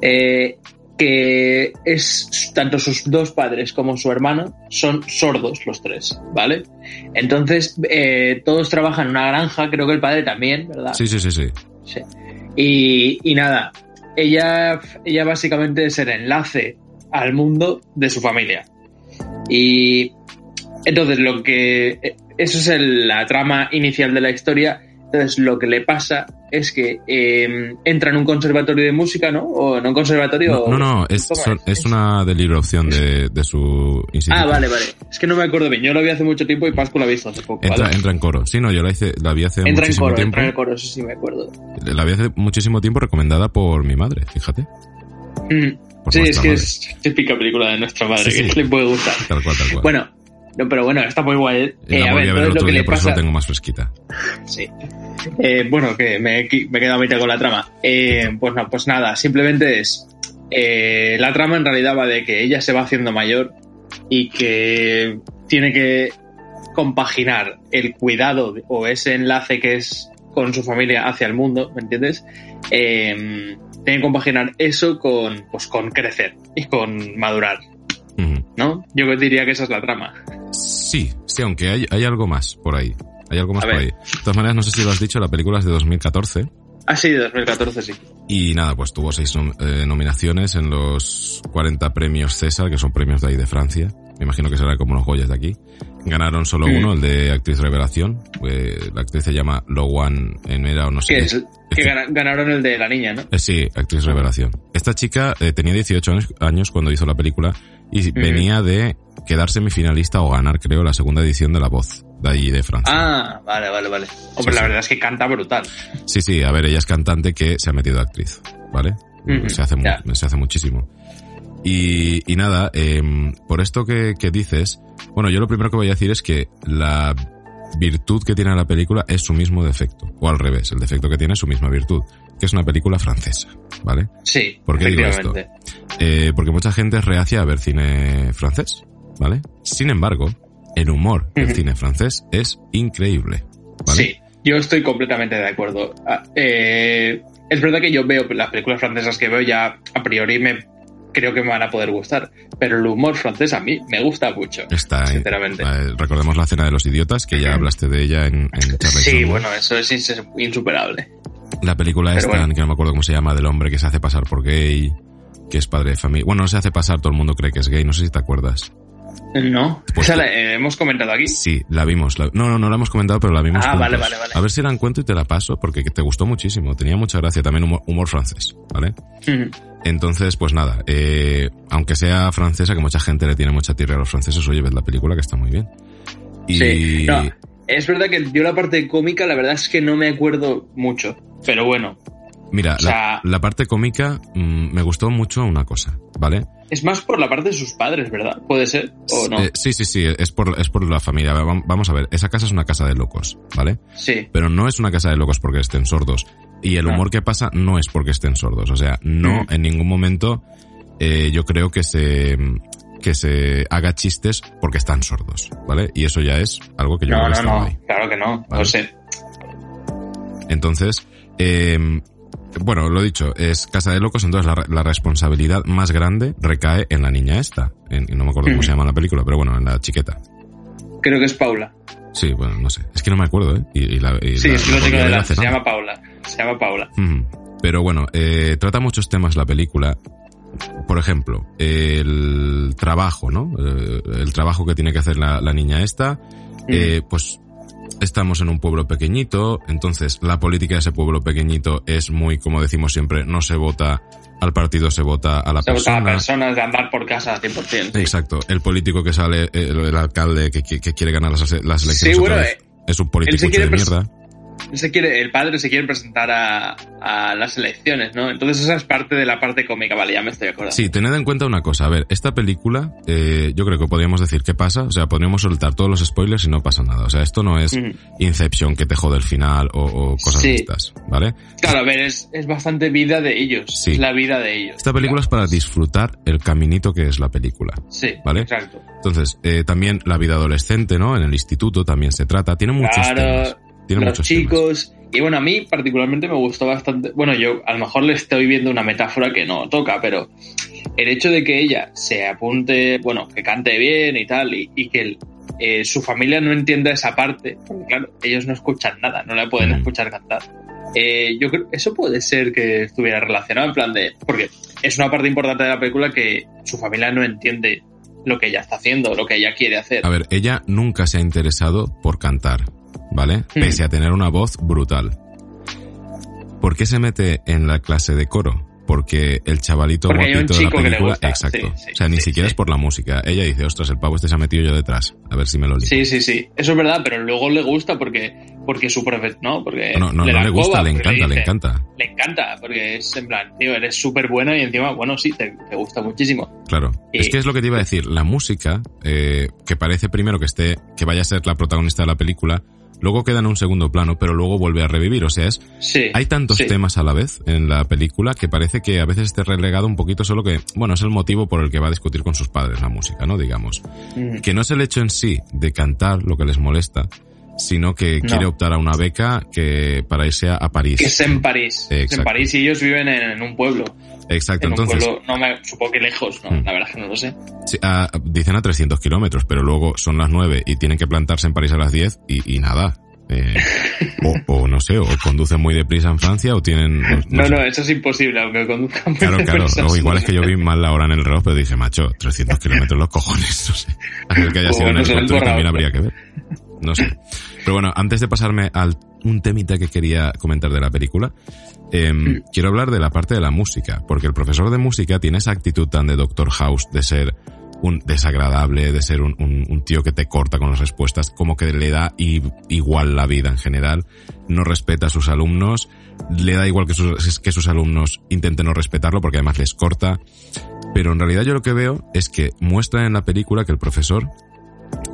eh, que es tanto sus dos padres como su hermano son sordos los tres, ¿vale? Entonces, eh, todos trabajan en una granja, creo que el padre también, ¿verdad? Sí, sí, sí, sí. Sí. Y, y nada, ella, ella básicamente es el enlace al mundo de su familia. Y entonces lo que... Eso es el- la trama inicial de la historia. Entonces lo que le pasa es que eh, entra en un conservatorio de música, ¿no? O en un conservatorio... No, no, no, es, ¿cómo son- es una delibre opción de, de su instituto. Ah, vale, vale. Es que no me acuerdo bien. Yo lo vi hace mucho tiempo y Pascu lo ha visto hace poco. Entra, ¿vale? entra en coro. Sí, no, yo la, hice, la vi hace Entra en muchísimo coro, tiempo. entra en coro, eso sí me acuerdo. La vi hace muchísimo tiempo recomendada por mi madre, fíjate. Mm. Sí, es que madre. es típica película de nuestra madre, Sí, sí. que le puede gustar. Tal cual, tal cual. Bueno, no, pero bueno, está muy guay. Eh, la a ver, a ver el lo que día, le por eso pasa... la tengo más fresquita. Sí. Eh, bueno, que me, he qui- me he quedado a mitad con la trama. Eh, pues no, pues nada, simplemente es... eh, la trama en realidad va de que ella se va haciendo mayor y que tiene que compaginar el cuidado o ese enlace que es con su familia hacia el mundo, ¿me entiendes? Eh, tiene que compaginar eso con, pues, con crecer y con madurar, ¿no? Yo diría que esa es la trama. Sí, sí, aunque hay, hay algo más por ahí. Hay algo más por ahí. De todas maneras, no sé si lo has dicho, la película es de 2014. Ah, sí, de 2014, sí. Y nada, pues tuvo seis nom- eh, nominaciones en los 40 premios César, que son premios de ahí de Francia. me imagino que será como los joyas de aquí. Ganaron solo Mm. uno, el de actriz revelación. Eh, la actriz se llama Lowan Enera o no sé. Que, es, ganaron el de la niña, ¿no? Eh, sí, actriz revelación. Esta chica tenía 18 años, años cuando hizo la película y venía de quedar semifinalista o ganar, creo, la segunda edición de La Voz, de allí de Francia. Ah, vale, vale, vale. Hombre, Sí, la sí. verdad es que canta brutal. Sí, sí, a ver, ella es cantante que se ha metido a actriz, ¿vale? Se, hace se hace muchísimo. Y, y nada, em, por esto que, que dices, bueno, yo lo primero que voy a decir es que la virtud que tiene la película es su mismo defecto, o al revés, el defecto que tiene es su misma virtud, que es una película francesa, ¿vale? Sí, ¿Por qué digo efectivamente. Eh, porque mucha gente es reacia a ver cine francés, ¿vale? Sin embargo, el humor del cine francés es increíble, ¿vale? Sí, yo estoy completamente de acuerdo. Ah, eh, es verdad que yo veo las películas francesas que veo ya a priori me creo que me van a poder gustar, pero el humor francés a mí me gusta mucho. Está, Sinceramente. eh, recordemos la cena de los idiotas, que ya hablaste de ella en, en Charlie Sí, bueno, eso es ins- insuperable. La película Pero esta, bueno. que no me acuerdo cómo se llama, del hombre que se hace pasar por gay, que es padre de familia. Bueno, no se hace pasar, todo el mundo cree que es gay, no sé si te acuerdas. No, Pues esa sí. la eh, hemos comentado aquí. Sí, la vimos. la- no, no, no la hemos comentado, pero la vimos Ah, vale, vale, vale. A ver si la encuentro y te la paso, porque te gustó muchísimo. Tenía mucha gracia, también humor, humor francés, ¿vale? Entonces, pues nada, eh, aunque sea francesa, que mucha gente le tiene mucha tierra a los franceses, oye, ves la película que está muy bien. Y Sí, no, es verdad que yo la parte cómica, la verdad es que no me acuerdo mucho, pero bueno, mira, o sea- la, la parte cómica mm, me gustó mucho una cosa, ¿vale? es más por la parte de sus padres, ¿verdad? ¿Puede ser o no? Eh, sí, sí, sí, es por, es por la familia. Va- Vamos a ver, esa casa es una casa de locos, ¿vale? Sí, Pero no es una casa de locos porque estén sordos. Y el Ah. humor que pasa no es porque estén sordos. O sea, no Mm. en ningún momento eh, yo creo que se que se haga chistes porque están sordos, ¿vale? Y eso ya es algo que yo no, creo que no, está no, ahí. claro que no, Vale. no sé. Entonces, eh, bueno, lo dicho, es casa de locos, entonces la, la responsabilidad más grande recae en la niña esta. En, no me acuerdo cómo se llama la película, pero bueno, en la chiqueta. Creo que es Paula. Sí, bueno, no sé. Es que no me acuerdo, ¿eh? Y, y la, y Sí, la- es la lo volví tengo a ver delante, hace se llama Paula. Se llama Paula. Pero bueno, eh, trata muchos temas la película. Por ejemplo, el trabajo, ¿no? Eh, El trabajo que tiene que hacer la, la niña esta. Eh, pues estamos en un pueblo pequeñito, entonces la política de ese pueblo pequeñito es muy, como decimos siempre, no se vota al partido, se vota a la Se gusta a persona. personas de andar por casa 100%. sí. Exacto. El político que sale, el, el alcalde que, que- que quiere ganar las, las elecciones Sí, otra bueno, vez, eh, es un político se de mierda. Se quiere, el padre se quiere presentar a, a las elecciones, ¿no? Entonces esa es parte de la parte cómica, vale, ya me estoy acordando. Sí, tened en cuenta una cosa. A ver, esta película, eh, yo creo que podríamos decir qué pasa. O sea, podríamos soltar todos los spoilers y no pasa nada. O sea, esto no es Ujú. Inception que te jode el final o, o cosas Sí. de estas, ¿vale? Claro, a ver, es, es bastante vida de ellos. Sí. Es la vida de ellos. Esta película es para disfrutar el caminito que es la película. Sí, ¿Vale? exacto. Entonces, eh, también la vida adolescente, ¿no? En el instituto también se trata. Tiene muchos Claro, temas. Tiene los chicos. Y bueno, a mí particularmente me gustó bastante. Bueno, yo a lo mejor le estoy viendo una metáfora que no toca, pero el hecho de que ella se apunte, bueno, que cante bien y tal, y, y que el- eh, su familia no entienda esa parte, porque claro, ellos no escuchan nada, no la pueden Mm. escuchar cantar. Eh, yo creo eso puede ser que estuviera relacionado en plan de. Porque es una parte importante de la película que su familia no entiende lo que ella está haciendo, lo que ella quiere hacer. A ver, ella nunca se ha interesado por cantar, ¿vale? Pese a tener una voz brutal. ¿Por qué se mete en la clase de coro? Porque el chavalito Porque hay un guapito de la chico que le película, gusta, exacto. sí, sí, o sea, ni siquiera es por la música. Ella dice, ostras, el pavo este se ha metido yo detrás. A ver si me lo lío. Sí, sí, sí. Eso es verdad, pero luego le gusta porque, porque su profe, ¿no? Porque no, no, no da le gusta, le encanta, le dice- encanta. Le encanta, porque es en plan, tío, eres súper buena y encima, bueno, sí, te, te gusta muchísimo. Claro. Y- Es que es lo que te iba a decir. La música, eh, que parece primero que esté, que vaya a ser la protagonista de la película, luego queda en un segundo plano, pero luego vuelve a revivir. O sea, es Sí. Hay tantos sí. temas a la vez en la película que parece que a veces esté relegado un poquito solo que, bueno, es el motivo por el que va a discutir con sus padres la música, ¿no? Digamos. Mm. Que no es el hecho en sí de cantar lo que les molesta, sino que No. quiere optar a una beca que para irse a, París. Que es en París. Es en. París y ellos viven en, en un pueblo. Exacto, En un entonces, pueblo, no me supongo que lejos, no, Mm. la verdad es que no lo sé. sí, a- dicen a 300 kilómetros, pero luego son las 9 y tienen que plantarse en París a las 10 y, y nada. Eh, o, o, no sé, o conducen muy deprisa en Francia o tienen... No, sé. no, eso es imposible, aunque conduzcan muy Claro, claro. O igual es que yo vi mal la hora en el reloj, pero dije, macho, 300 kilómetros los cojones. No sé. A ver que haya O sido en no el también habría que ver. No sé. Pero bueno, antes de pasarme al un temita que quería comentar de la película, eh, Mm. quiero hablar de la parte de la música, porque el profesor de música tiene esa actitud tan de Doctor House de ser un desagradable, de ser un, un- un tío que te corta con las respuestas, como que le da i- igual la vida en general, no respeta a sus alumnos, le da igual que sus, que sus alumnos intenten no respetarlo porque además les corta, pero en realidad yo lo que veo es que muestra en la película que el profesor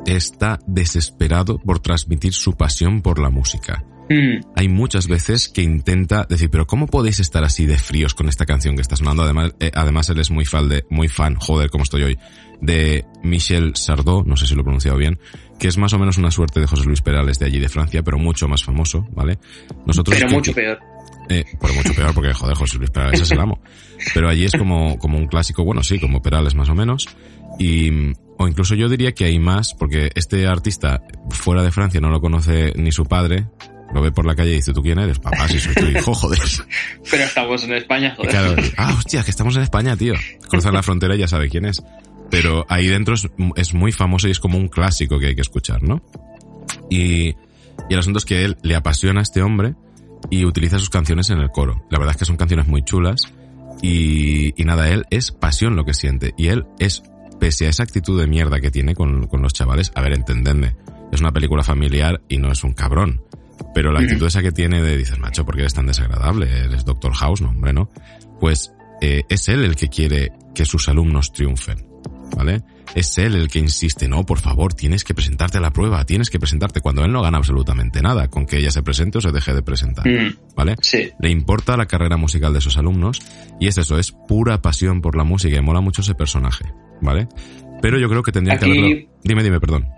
está desesperado por transmitir su pasión por la música. Mm, Hay muchas veces que intenta decir, pero ¿cómo podéis estar así de fríos con esta canción que está sonando? Además, eh, además él es muy fan de, muy fan, joder, como estoy hoy, de Michel Sardou, no sé si lo he pronunciado bien, que es más o menos una suerte de José Luis Perales de allí de Francia, pero mucho más famoso, ¿vale? Nosotros pero que- mucho peor. eh, pero mucho peor porque, joder, José Luis Perales es el amo. Pero allí es como, como un clásico, bueno, sí, como Perales más o menos. Y, o incluso yo diría que hay más, porque este artista fuera de Francia no lo conoce ni su padre, lo ve por la calle y dice, ¿tú quién eres? Papá, si soy tu hijo, joder. Pero estamos en España, Y joder. claro, ah, hostia, que estamos en España, tío. Cruzan la frontera y ya sabe quién es. Pero ahí dentro es, es muy famoso y es como un clásico que hay que escuchar, ¿no? Y, y el asunto es que él le apasiona a este hombre y utiliza sus canciones en el coro. La verdad es que son canciones muy chulas y, y nada, él es pasión lo que siente. Y él es, pese a esa actitud de mierda que tiene con, con los chavales, a ver, entendedme, es una película familiar y no es un cabrón. Pero la actitud esa que tiene de, dices, macho, ¿por qué eres tan desagradable? Eres Doctor House, no, hombre, ¿no? Pues eh, es él el que quiere que sus alumnos triunfen, ¿vale? Es él el que insiste, no, por favor, tienes que presentarte a la prueba, tienes que presentarte, cuando él no gana absolutamente nada, con que ella se presente o se deje de presentar, Mm, ¿vale? sí. Le importa la carrera musical de sus alumnos y es eso, es pura pasión por la música y mola mucho ese personaje, ¿vale? Pero yo creo que tendría que haberlo... Dime, dime, perdón.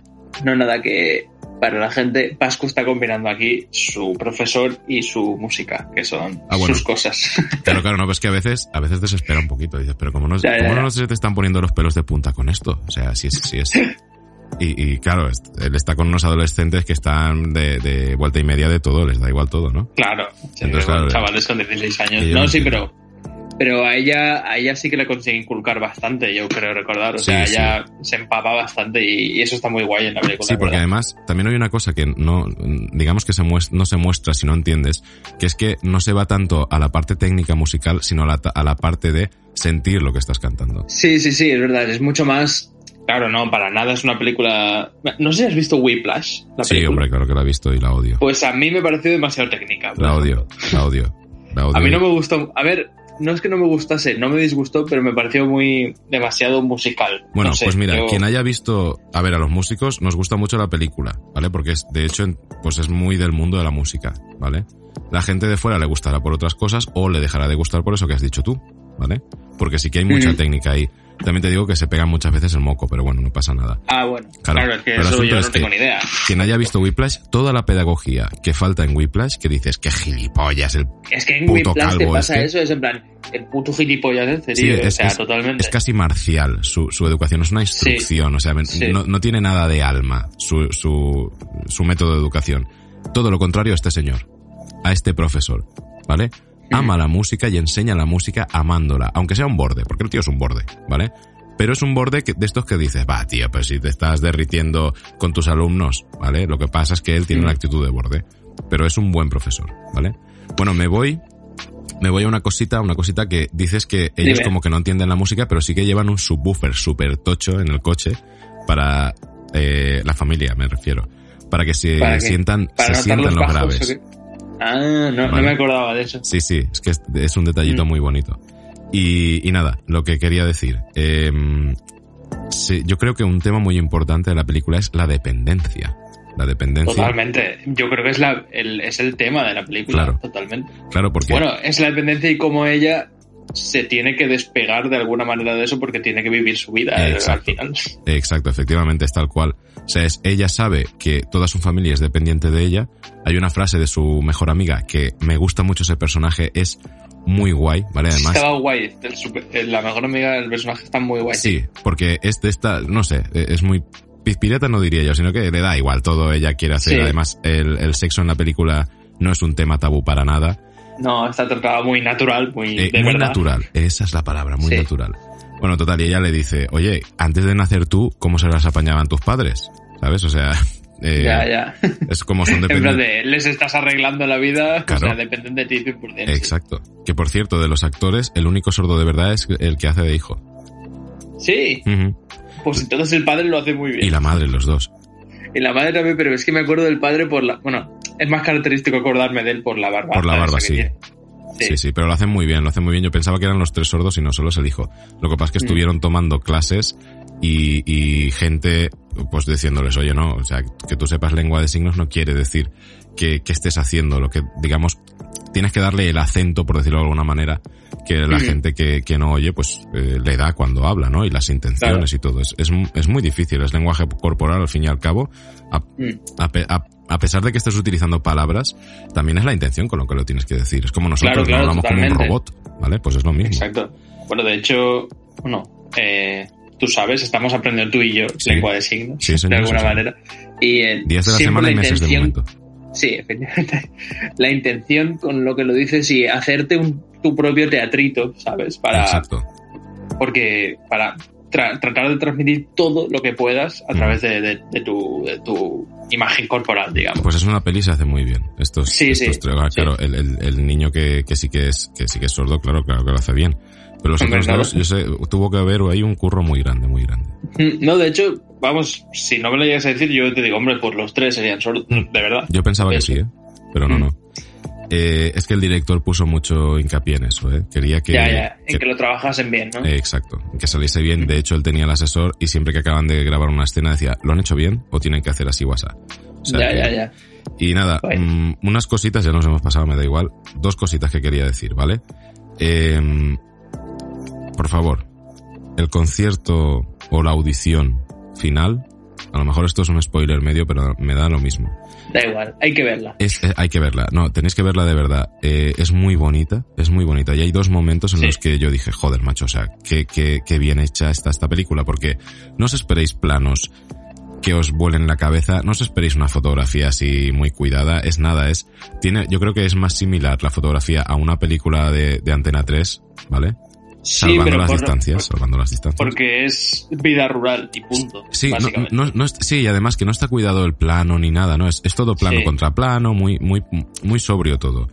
No, nada, que para la gente, Pascu está combinando aquí su profesor y su música, que son Ah, bueno. sus cosas. Claro, claro, no, pues que a veces, a veces desespera un poquito. Dices, pero ¿cómo no, Ya, cómo ya. no se te están poniendo los pelos de punta con esto? O sea, sí es, sí es. Y, y claro, él está con unos adolescentes que están de, de vuelta y media de todo, les da igual todo, ¿no? Claro, Entonces, claro, chavales con 16 años. No, sí, pero pero a ella a ella sí que le consigue inculcar bastante, yo creo recordar. O Sí, sea, sí. ella se empapa bastante y, y eso está muy guay en la película. Sí, porque ¿verdad? además también hay una cosa que no, digamos que se no se muestra si no entiendes, que es que no se va tanto a la parte técnica musical, sino a la, a la parte de sentir lo que estás cantando. Sí, sí, sí, es verdad. Es mucho más. Claro, no, para nada es una película. No sé si has visto Whiplash, la Sí, película. hombre, claro que la he visto y la odio. Pues a mí me pareció demasiado técnica. La ejemplo. odio, la odio. La odio. A mí no me gustó. A ver, no es que no me gustase, no me disgustó, pero me pareció muy demasiado musical. Bueno, No sé, pues mira, yo- quien haya visto, a ver, a los músicos nos gusta mucho la película, ¿vale? Porque es, de hecho, pues es muy del mundo de la música, ¿vale? La gente de fuera le gustará por otras cosas o le dejará de gustar por eso que has dicho tú, ¿vale? Porque sí que hay mucha técnica ahí. También te digo que se pegan muchas veces el moco, pero bueno, no pasa nada. Ah, bueno. Claro, Claro, es que eso yo es no tengo que- ni idea. Quien haya visto Whiplash, toda la pedagogía que falta en Whiplash, que dices, que gilipollas, el... Es que en Puto Whiplash te calvo pasa este. eso, es en plan, el puto gilipollas este, Sí, tío. es- o sea, es- totalmente. Es casi marcial su, su educación, es una instrucción, o sea, Sí. no, no tiene nada de alma su, su, su método de educación. Todo lo contrario a este señor, a este profesor, ¿vale? Ama la música y enseña la música amándola, aunque sea un borde, porque el tío es un borde, ¿vale? Pero es un borde que, de estos que dices, va, tío, pues si te estás derritiendo con tus alumnos, ¿vale? Lo que pasa es que él tiene una actitud de borde, pero es un buen profesor, ¿vale? Bueno, me voy me voy a una cosita, una cosita que dices que ellos Dime. como que no entienden la música, pero sí que llevan un subwoofer súper tocho en el coche para eh, la familia, me refiero. Para que se sientan, Para se sientan los, graves. Ah, no, me acordaba de eso. Sí, sí, es que es, es un detallito Mm. muy bonito. Y, y nada, lo que quería decir. eh, sí, yo creo que un tema muy importante de la película es la dependencia. La dependencia. Totalmente. Yo creo que es, la, el, es el tema de la película. Claro. Totalmente. Claro, porque Bueno, es la dependencia y cómo ella se tiene que despegar de alguna manera de eso porque tiene que vivir su vida eh, al Exacto. final. Exacto, efectivamente, es tal cual. O sea, es, ella sabe que toda su familia es dependiente de ella. Hay una frase de su mejor amiga que me gusta mucho ese personaje, es muy guay, ¿vale? Además, Estaba guay. El el- la mejor amiga del personaje está muy guay. sí, porque es de esta, no sé, es muy pizpireta no diría yo, sino que le da igual todo, ella quiere hacer. Sí. Además, el, el sexo en la película no es un tema tabú para nada. No, está tratado muy natural, muy Eh, de muy verdad. natural, esa es la palabra, muy Sí. natural. Bueno, total, y ella le dice, oye, antes de nacer tú, ¿cómo se las apañaban tus padres? ¿Sabes? O sea, eh, Ya, ya. es como son dependientes. de, les estás arreglando la vida, Claro. o sea, dependen de ti 100%. sí. Exacto. Que por cierto, de los actores, el único sordo de verdad es el que hace de hijo. Sí, Ujú. pues entonces el padre lo hace muy bien. Y la madre, los dos. Y la madre también, pero es que me acuerdo del padre por la... Bueno, es más característico acordarme de él por la barba. Por la barba, sí. Sí. sí, pero lo hacen muy bien, lo hacen muy bien. Yo pensaba que eran los tres sordos y no solo es el hijo. Lo que pasa es que Mm. estuvieron tomando clases y, y gente, pues diciéndoles, oye, no, o sea, que tú sepas lengua de signos no quiere decir que, que estés haciendo lo que, digamos, tienes que darle el acento, por decirlo de alguna manera, que la Mm. gente que, que no oye, pues eh, le da cuando habla, ¿no? Y las intenciones y todo. Es, es, es muy difícil, es lenguaje corporal al fin y al cabo. A, Mm. a pe- a- a pesar de que estés utilizando palabras, también es la intención con lo que lo tienes que decir. Es como nosotros Claro, claro, no hablamos como un totalmente. robot, ¿vale? Pues es lo mismo. Exacto. Bueno, de hecho, bueno, eh, tú sabes, estamos aprendiendo tú y yo Sí. lengua de signos, Sí, señor, de alguna sí, manera. Y eh, Días de la semana y meses de momento. Sí, efectivamente. La intención con lo que lo dices y hacerte un, tu propio teatrito, ¿sabes? Para, Exacto. porque para tra- tratar de transmitir todo lo que puedas a Mm. través de, de- de tu, de tu imagen corporal, digamos. Pues es una peli se hace muy bien. Estos, Sí, estos sí, tres- sí. claro, el, el- el niño que, que sí que es, que sí que es sordo, claro, claro que lo hace bien. Pero los otros dos, yo sé, tuvo que haber ahí un curro muy grande, muy grande. Mm, No, de hecho, vamos, si no me lo llegas a decir, yo te digo, hombre, pues los tres serían sordos, de verdad. Yo pensaba que sí, ¿eh? Pero no, Mm. no. Eh, es que el director puso mucho hincapié en eso, ¿eh? Quería que... ya, ya, en que- que lo trabajasen bien, ¿no? Eh, exacto, que saliese bien. De hecho, él tenía el asesor y siempre que acaban de grabar una escena decía, ¿lo han hecho bien o tienen que hacer así WhatsApp? O sea ya, que- ya, ya. Y nada, mm, unas cositas, ya nos hemos pasado, me da igual. Dos cositas que quería decir, ¿vale? Em, por favor, el concierto o la audición final, a lo mejor esto es un spoiler medio, pero me da lo mismo. Da igual, hay que verla. Es, eh, hay que verla, no, tenéis que verla de verdad. Eh, es muy bonita, es muy bonita. Y hay dos momentos en Sí. los que yo dije, joder, macho, o sea, qué, qué, qué bien hecha está esta película, porque no os esperéis planos que os vuelen la cabeza, no os esperéis una fotografía así muy cuidada, es nada, es, tiene, yo creo que es más similar la fotografía a una película de, de Antena 3, ¿vale? Sí, Salvando pero las por- distancias, salvando las distancias. porque es vida rural y punto. Sí, no, no- sí, y además que no está cuidado el plano ni nada, ¿no? Es, es todo plano Sí. contra plano, muy, muy, muy sobrio todo.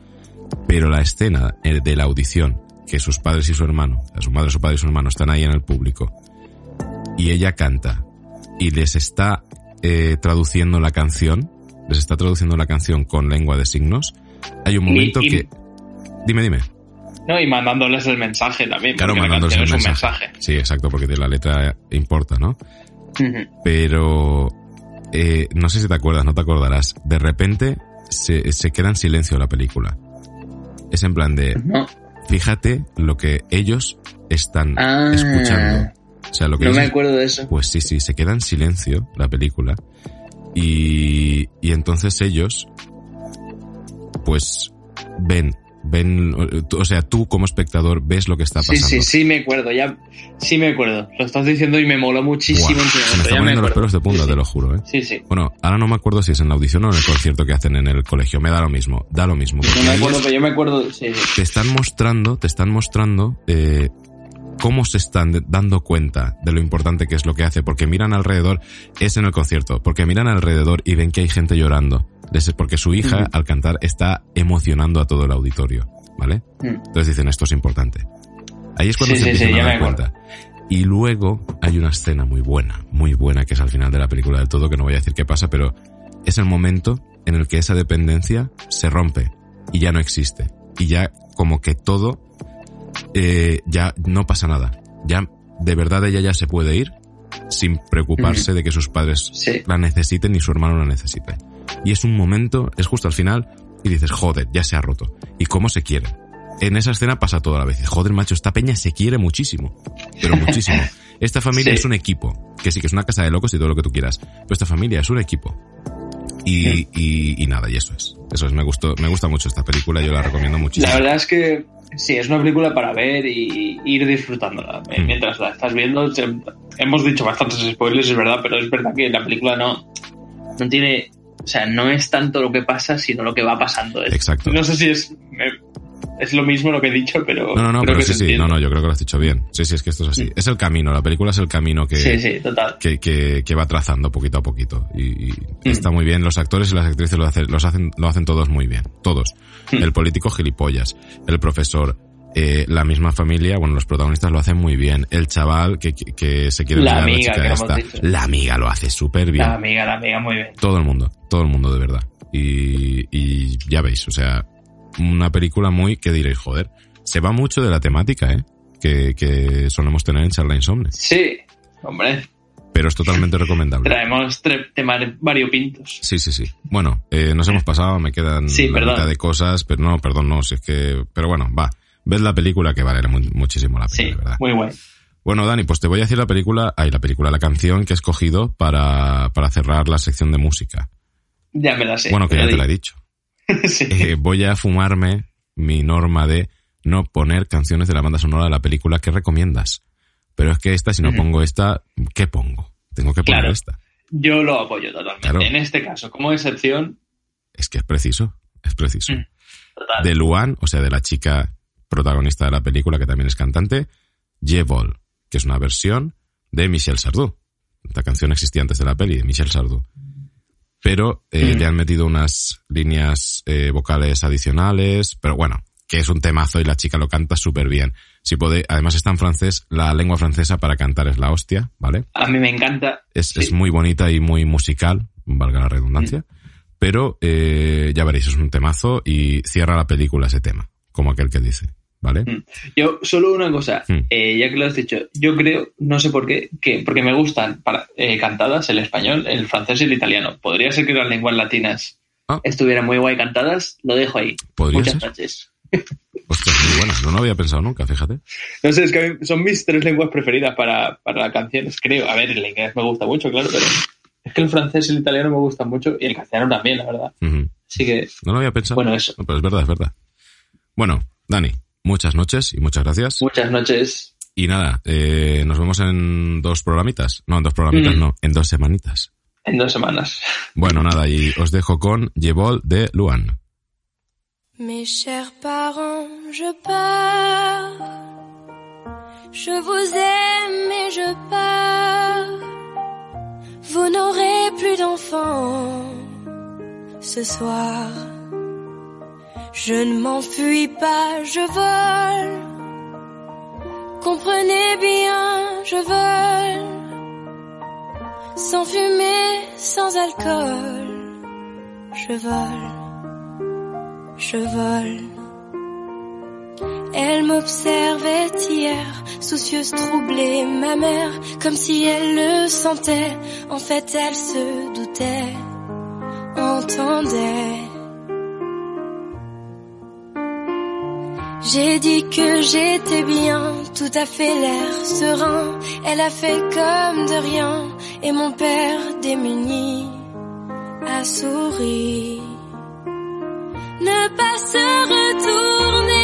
Pero la escena eh, de la audición, que sus padres y su hermano, o sea, su madre, su padre y su hermano están ahí en el público, y ella canta, y les está eh, traduciendo la canción, les está traduciendo la canción con lengua de signos, hay un Y- momento y- que... Dime, dime. No, y mandándoles el mensaje también. Claro, mandándoles el mensaje. Sí, exacto, porque de la letra importa, ¿no? pero eh, no sé si te acuerdas, no te acordarás. De repente se, se queda en silencio la película. Es en plan de, No, fíjate lo que ellos están Ah. escuchando. O sea, lo que no me acuerdo de eso. Pues sí, sí, se queda en silencio la película. Y, y entonces ellos, pues, ven, ven, o sea, tú como espectador ves lo que está Sí, pasando. sí, sí me acuerdo, ya, sí me acuerdo. Lo estás diciendo y me moló muchísimo su se me están poniendo los pelos de punta, Sí, te lo juro, ¿eh? Sí, sí. Bueno, ahora no me acuerdo si es en la audición o en el concierto que hacen en el colegio. Me da lo mismo, da lo mismo. No me acuerdo, pero yo me acuerdo, sí, sí. te están mostrando, te están mostrando eh, cómo se están dando cuenta de lo importante que es lo que hace, porque miran alrededor, es en el concierto, porque miran alrededor y ven que hay gente llorando, porque su hija al cantar está emocionando a todo el auditorio, ¿vale? Mm. Entonces dicen, esto es importante. Ahí es cuando Sí, se sí, sí, empiezan ya a dar cuenta. Y luego hay una escena muy buena, muy buena, que es al final de la película del todo, que no voy a decir qué pasa, pero es el momento en el que esa dependencia se rompe y ya no existe. Y ya como que todo, eh, ya no pasa nada. Ya de verdad ella ya se puede ir sin preocuparse de que sus padres Sí. la necesiten ni su hermano la necesite. Y es un momento, es justo al final, y dices, joder, ya se ha roto. ¿Y cómo se quiere? En esa escena pasa toda la vez. Joder, macho, esta peña se quiere muchísimo. Pero muchísimo. Esta familia Sí. es un equipo. Que sí, que es una casa de locos y todo lo que tú quieras. Pero esta familia es un equipo. Y, y, y nada, y eso es. Eso es, me gustó, me gusta mucho esta película, yo la recomiendo muchísimo. La verdad es que Sí, es una película para ver y ir disfrutándola eh, Mm. mientras la estás viendo. Hemos dicho bastantes spoilers, es verdad, pero es verdad que la película no, no tiene. O sea, no es tanto lo que pasa, sino lo que va pasando. Exacto. No sé si es. me- es lo mismo lo que he dicho, pero. No, no, no, pero sí, sí, no, no, yo creo que lo has dicho bien. Sí, sí, es que esto es así. Es el camino, la película es el camino que, Sí, sí, total. que, que, que va trazando poquito a poquito. Y, y Mm. está muy bien. Los actores y las actrices lo hacen, los hacen, lo hacen todos muy bien. Todos. Mm. El político gilipollas, el profesor, eh, la misma familia, bueno, los protagonistas lo hacen muy bien. El chaval que, que, que se quiere La enseñar a amiga chica esta. dicho. La amiga lo hace súper bien. La amiga, la amiga, muy bien. Todo el mundo, todo el mundo de verdad. Y, y ya veis, o sea, una película muy, que diréis, joder, se va mucho de la temática, ¿eh? Que, que solemos tener en Charla Insomne. Sí, hombre, Pero es totalmente recomendable. traemos temas variopintos. Sí, sí, sí. Bueno, eh, nos hemos pasado, me quedan Sí, la perdón. mitad de cosas, pero no, perdón, no, si es que, pero bueno, va. Ved la película que vale mu- muchísimo la pena, Sí, de verdad. muy bueno. Bueno, Dani, pues te voy a decir la película, ay, la película, la canción que he escogido para, para cerrar la sección de música. Ya me la sé. bueno, que ya te la he dicho. sí. Eh, voy a fumarme mi norma de no poner canciones de la banda sonora de la película que recomiendas. Pero es que esta, si no pongo esta, ¿qué pongo? Tengo que poner Claro. esta. Yo lo apoyo totalmente. Claro. En este caso, como excepción, Es que es preciso, es preciso. Mm. total. De Luan, o sea, de la chica protagonista de la película, que también es cantante, Jebol, que es una versión de Michel Sardou. La canción existía antes de la peli, de Michel Sardou. Pero eh, Mm. le han metido unas líneas eh, vocales adicionales, pero bueno, que es un temazo y la chica lo canta súper bien. Si puede, además está en francés, la lengua francesa para cantar es la hostia, ¿vale? A mí me encanta. Es, Sí. es muy bonita y muy musical, valga la redundancia. Pero eh, ya veréis, es un temazo y cierra la película ese tema, como aquel que dice, ¿vale? Mm. Yo, solo una cosa, Mm. eh, ya que lo has dicho, yo creo, no sé por qué, que porque me gustan para, eh, cantadas el español, el francés y el italiano. Podría ser que las lenguas latinas Ah. estuvieran muy guay cantadas, lo dejo ahí. Podría Muchas ser. gracias. Hostia, muy. No lo había pensado nunca, fíjate. No sé, es que son mis tres lenguas preferidas para, para las canciones, creo. A ver, el inglés me gusta mucho, claro, pero es que el francés y el italiano me gustan mucho y el castellano también, la verdad. Ujú. Así que, No lo había pensado. bueno, eso. No, pero es verdad, es verdad. Bueno, Dani, muchas noches y muchas gracias. Muchas noches. Y nada, eh, nos vemos en dos programitas. No, en dos programitas, Mm. no, en dos semanitas. En dos semanas. Bueno, nada, y os dejo con Jebol de Luan. Mes chers parents, je pars. Je vous aime et je pars. Vous n'aurez plus d'enfants ce soir. Je ne m'enfuis pas, je vole. Comprenez bien, je vole. Sans fumée, sans alcool. Je vole je vole. Elle m'observait hier, soucieuse, troublée, ma mère, comme si elle le sentait. En fait, elle se doutait, entendait. J'ai dit que j'étais bien, tout à fait l'air serein. Elle a fait comme de rien, et mon père démuni a souri ne pas se retourner,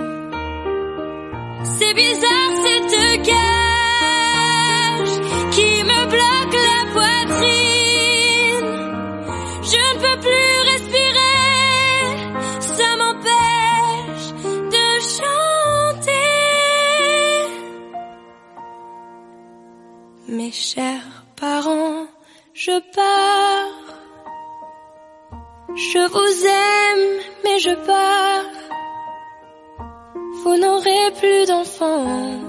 Mes chers parents, je pars. Je vous aime, mais je pars. Vous n'aurez plus d'enfants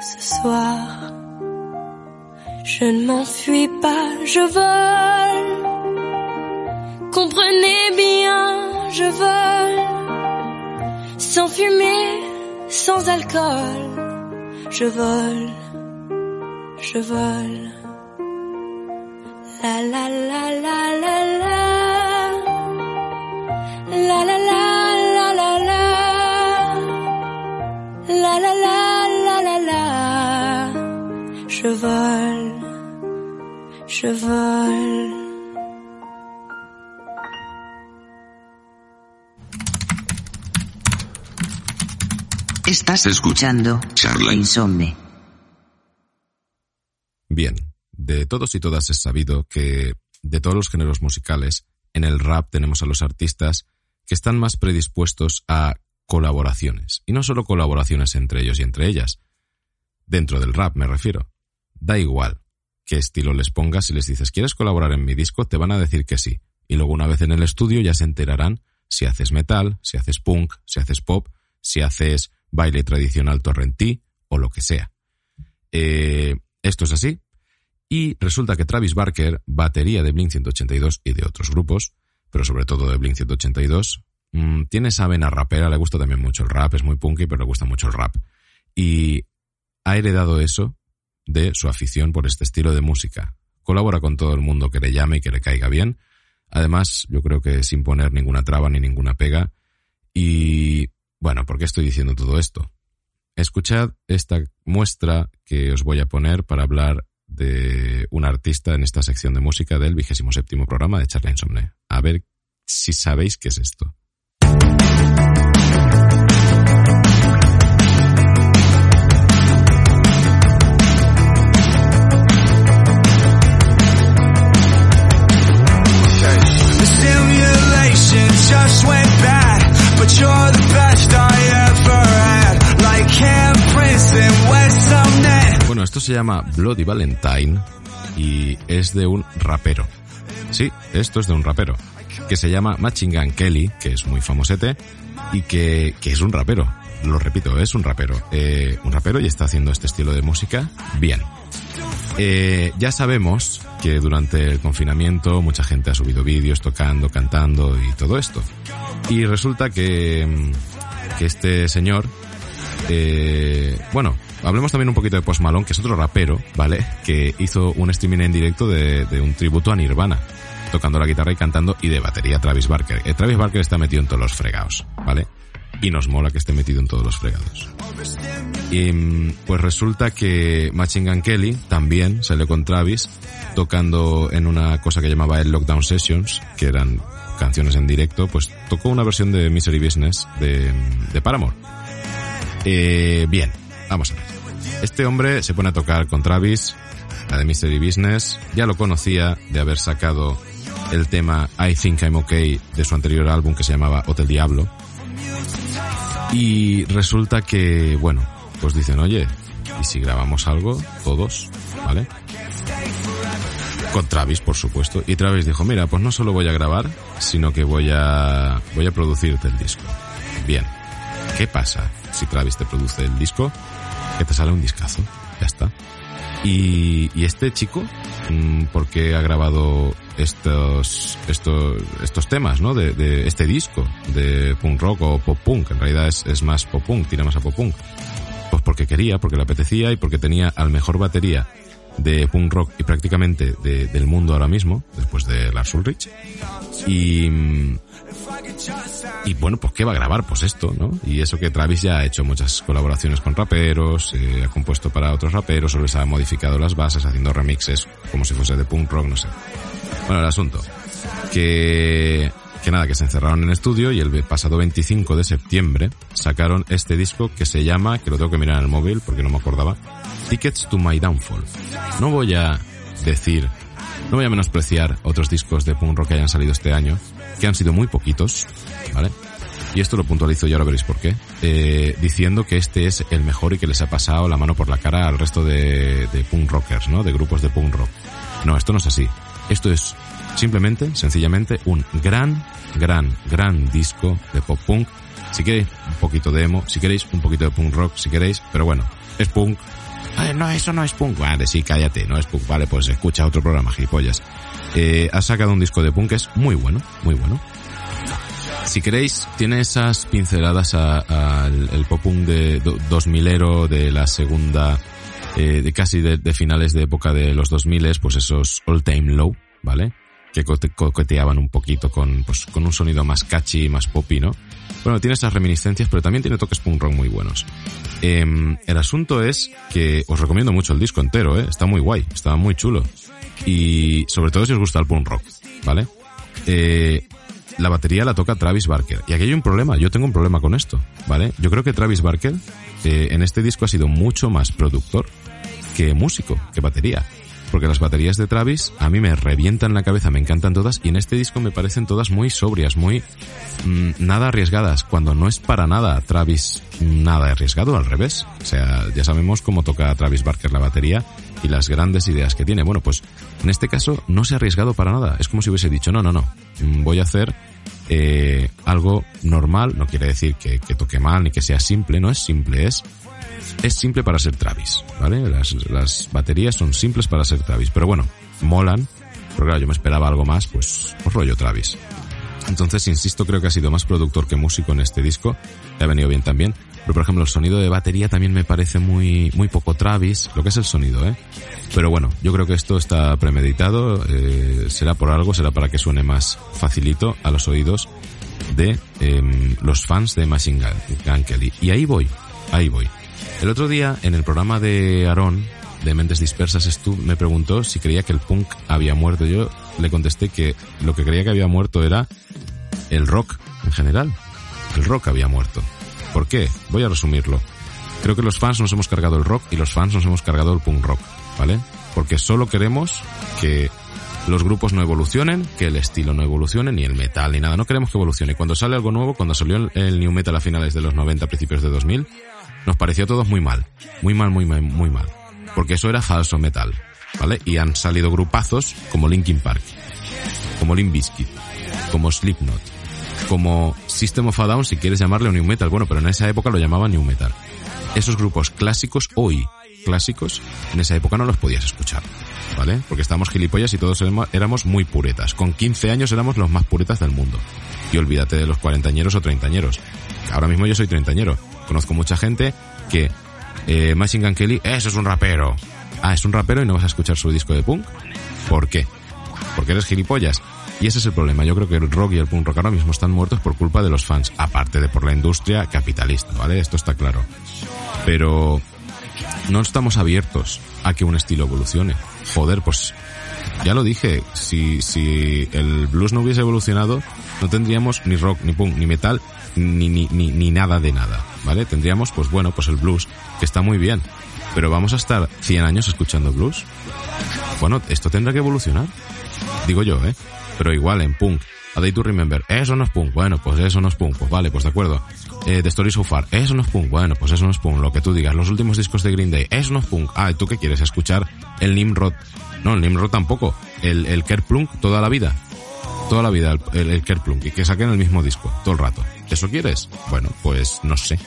ce soir. Je ne m'enfuis pas, je vole. Comprenez bien, je vole. Sans fumée, sans alcool. Je vole, je vole. La la la la la la. La la la La la la la la la. Je vole, je vole. Estás escuchando Charla. Insomne. Bien, de todos y todas es sabido que de todos los géneros musicales, en el rap tenemos a los artistas que están más predispuestos a colaboraciones. Y no solo colaboraciones entre ellos y entre ellas. Dentro del rap me refiero. Da igual qué estilo les pongas, si les dices, ¿quieres colaborar en mi disco? Te van a decir que sí. Y luego una vez en el estudio ya se enterarán si haces metal, si haces punk, si haces pop, si haces baile tradicional torrentí o lo que sea. Eh, esto es así. Y resulta que Travis Barker, batería de Blink 182 y de otros grupos, pero sobre todo de Blink 182, mm, tiene esa vena rapera, le gusta también mucho el rap, es muy punky, pero le gusta mucho el rap. Y ha heredado eso de su afición por este estilo de música. Colabora con todo el mundo que le llame y que le caiga bien. Además, yo creo que sin poner ninguna traba ni ninguna pega. Y bueno, ¿por qué estoy diciendo todo esto? Escuchad esta muestra que os voy a poner para hablar de un artista en esta sección de música del vigésimo séptimo programa de Charla Insomne. A ver si sabéis qué es esto. Se llama Bloody Valentine y es de un rapero. Sí, esto es de un rapero. Que se llama Machine Gun Kelly, que es muy famosete, y que, que es un rapero. Lo repito, es un rapero. Eh, un rapero y está haciendo este estilo de música bien. Eh, ya sabemos que durante el confinamiento mucha gente ha subido vídeos tocando, cantando y todo esto. Y resulta que, mm, que este señor, eh, bueno, hablemos también un poquito de Post Malone, que es otro rapero, ¿vale? Que hizo un streaming en directo de, un tributo a Nirvana, tocando la guitarra y cantando, y de batería Travis Barker. Eh, Travis Barker está metido en todos los fregados, ¿vale? Y nos mola que esté metido en todos los fregados. Y mm, pues resulta que Machine Gun Kelly también salió con Travis tocando en una cosa que llamaba el Lockdown Sessions, que eran canciones en directo, pues tocó una versión de Misery Business de, de Paramore. Eh, bien, vamos a ver. Este hombre se pone a tocar con Travis, la de Mystery Business. Ya lo conocía de haber sacado el tema I Think I'm Okay de su anterior álbum que se llamaba Hotel Diablo. Y resulta que, bueno, pues dicen, oye, ¿y si grabamos algo? Todos, ¿vale? Con Travis, por supuesto. Y Travis dijo, mira, pues no solo voy a grabar, sino que voy a, voy a producirte el disco. Bien. ¿Qué pasa si Travis te produce el disco? Que te sale un discazo. Ya está. Y, este chico, mm, ¿por qué ha grabado estos, estos, estos temas, ¿no? De, de este disco de punk rock o pop punk. En realidad es, es más pop punk, tira más a pop punk. Pues porque quería, porque le apetecía y porque tenía al mejor batería de punk rock y prácticamente de- del mundo ahora mismo, después de Lars Ulrich. Y, mm, y bueno, pues ¿qué va a grabar? Pues esto, ¿no? Y eso que Travis ya ha hecho muchas colaboraciones con raperos, eh, ha compuesto para otros raperos, o les ha modificado las bases haciendo remixes como si fuese de punk rock, no sé. Bueno, el asunto. Que, que nada, que se encerraron en estudio y el pasado 25 de septiembre sacaron este disco que se llama, que lo tengo que mirar en el móvil porque no me acordaba, Tickets to My Downfall. No voy a decir, no voy a menospreciar otros discos de punk rock que hayan salido este año, que han sido muy poquitos, ¿vale? Y esto lo puntualizo y ahora veréis por qué, eh, diciendo que este es el mejor y que les ha pasado la mano por la cara al resto de, de punk rockers, ¿no? De grupos de punk rock. No, esto no es así. Esto es simplemente, sencillamente, un gran, gran, gran disco de pop punk. Si queréis un poquito de emo, si queréis un poquito de punk rock, si queréis, pero bueno, es punk. Ay, no, eso no es punk. Vale, sí, cállate, no es punk. Vale, pues escucha otro programa, gilipollas. Eh, ha sacado un disco de punk que es muy bueno, muy bueno. Si queréis, tiene esas pinceladas al el pop punk de do- 2000ero de la segunda, eh, de casi de, finales de época de los 2000 pues esos all time low, ¿vale? Que cote- coqueteaban un poquito con, pues, con un sonido más catchy, más poppy, ¿no? Bueno, tiene esas reminiscencias, pero también tiene toques punk rock muy buenos. Em, el asunto es que os recomiendo mucho el disco entero, ¿eh? Está muy guay, está muy chulo. Y sobre todo si os gusta el punk rock, ¿vale? Eh, la batería la toca Travis Barker. Y aquí hay un problema, yo tengo un problema con esto, ¿vale? Yo creo que Travis Barker eh, en este disco ha sido mucho más productor que músico, que batería. Porque las baterías de Travis a mí me revientan la cabeza, me encantan todas, y en este disco me parecen todas muy sobrias, muy mm, nada arriesgadas, cuando no es para nada Travis nada arriesgado, al revés. O sea, ya sabemos cómo toca Travis Barker la batería y las grandes ideas que tiene. Bueno, pues en este caso no se ha arriesgado para nada. Es como si hubiese dicho, no, no, no, mm, voy a hacer eh, algo normal, no quiere decir que, que toque mal ni que sea simple, no es simple, es es simple para ser Travis, ¿vale? Las, las baterías son simples para ser Travis, pero bueno, molan, pero claro, yo me esperaba algo más, pues, pues rollo Travis. Entonces, insisto, creo que ha sido más productor que músico en este disco, ha venido bien también, pero por ejemplo el sonido de batería también me parece muy, muy poco Travis, lo que es el sonido, ¿eh? Pero bueno, yo creo que esto está premeditado, eh, será por algo, será para que suene más facilito a los oídos de em, los fans de Machine Gun, Kelly. Y ahí voy, ahí voy. El otro día, en el programa de Aaron, de Mentes Dispersas, Stu me preguntó si creía que el punk había muerto. Yo le contesté que lo que creía que había muerto era el rock en general. El rock había muerto. ¿Por qué? Voy a resumirlo. Creo que los fans nos hemos cargado el rock y los fans nos hemos cargado el punk rock, ¿vale? Porque solo queremos que los grupos no evolucionen, que el estilo no evolucione, ni el metal, ni nada. No queremos que evolucione. Cuando sale algo nuevo, cuando salió el, new metal a finales de los 90, principios de 2000, nos pareció a todos muy mal. Muy mal, muy mal, muy mal. Porque eso era falso metal, ¿vale? Y han salido grupazos como Linkin Park, como Limp Bizkit, como Slipknot, como System of a Down, si quieres llamarle new metal. Bueno, pero en esa época lo llamaban new metal. Esos grupos clásicos, hoy clásicos, en esa época no los podías escuchar, ¿vale? Porque estábamos gilipollas y todos éramos muy puretas. Con 15 años éramos los más puretas del mundo. Y olvídate de los cuarentañeros o treintañeros. Ahora mismo yo soy treintañero. Conozco mucha gente que eh, Machine Gun Kelly, eso es un rapero. Ah, es un rapero y no vas a escuchar su disco de punk. ¿Por qué? Porque eres gilipollas. Y ese es el problema. Yo creo que el rock y el punk rock ahora mismo están muertos por culpa de los fans, aparte de por la industria capitalista, ¿vale? Esto está claro. Pero no estamos abiertos a que un estilo evolucione. Joder, pues ya lo dije, si, si el blues no hubiese evolucionado, no tendríamos ni rock, ni punk, ni metal, ni, ni, ni, ni nada de nada, ¿vale? Tendríamos, pues bueno, pues el blues, que está muy bien. Pero vamos a estar 100 años escuchando blues. Bueno, esto tendrá que evolucionar. Digo yo, ¿eh? Pero igual en punk. A Day to Remember, eso no es punk. Bueno, pues eso no es punk. Pues vale, pues de acuerdo. Eh, The Story So Far, eso no es punk. Bueno, pues eso no es punk. Lo que tú digas. Los últimos discos de Green Day, eso no es punk. Ah, ¿y tú qué quieres? ¿Escuchar el Nimrod? No, el Nimrod tampoco. El, el Kerplunk toda la vida. Toda la vida el, el, Kerplunk. Y que saquen el mismo disco. Todo el rato. ¿Eso quieres? Bueno, pues no sé.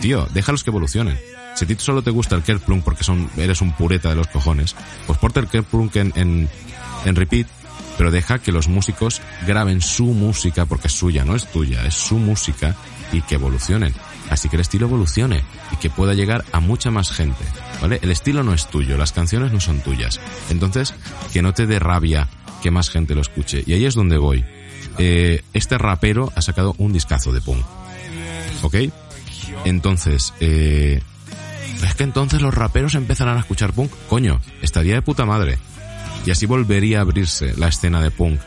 Tío, déjalos que evolucionen. Si a ti solo te gusta el Kerplunk porque son, eres un pureta de los cojones, pues porta el Kerplunk en, en, en repeat pero deja que los músicos graben su música porque es suya, no es tuya, es su música y que evolucionen. Así que el estilo evolucione y que pueda llegar a mucha más gente, ¿vale? El estilo no es tuyo, las canciones no son tuyas. Entonces, que no te dé rabia que más gente lo escuche. Y ahí es donde voy. Eh, este rapero ha sacado un discazo de punk. ¿Ok? Entonces, eh, es que entonces los raperos empezarán a escuchar punk. Coño, estaría de puta madre. Y así volvería a abrirse la escena de punk.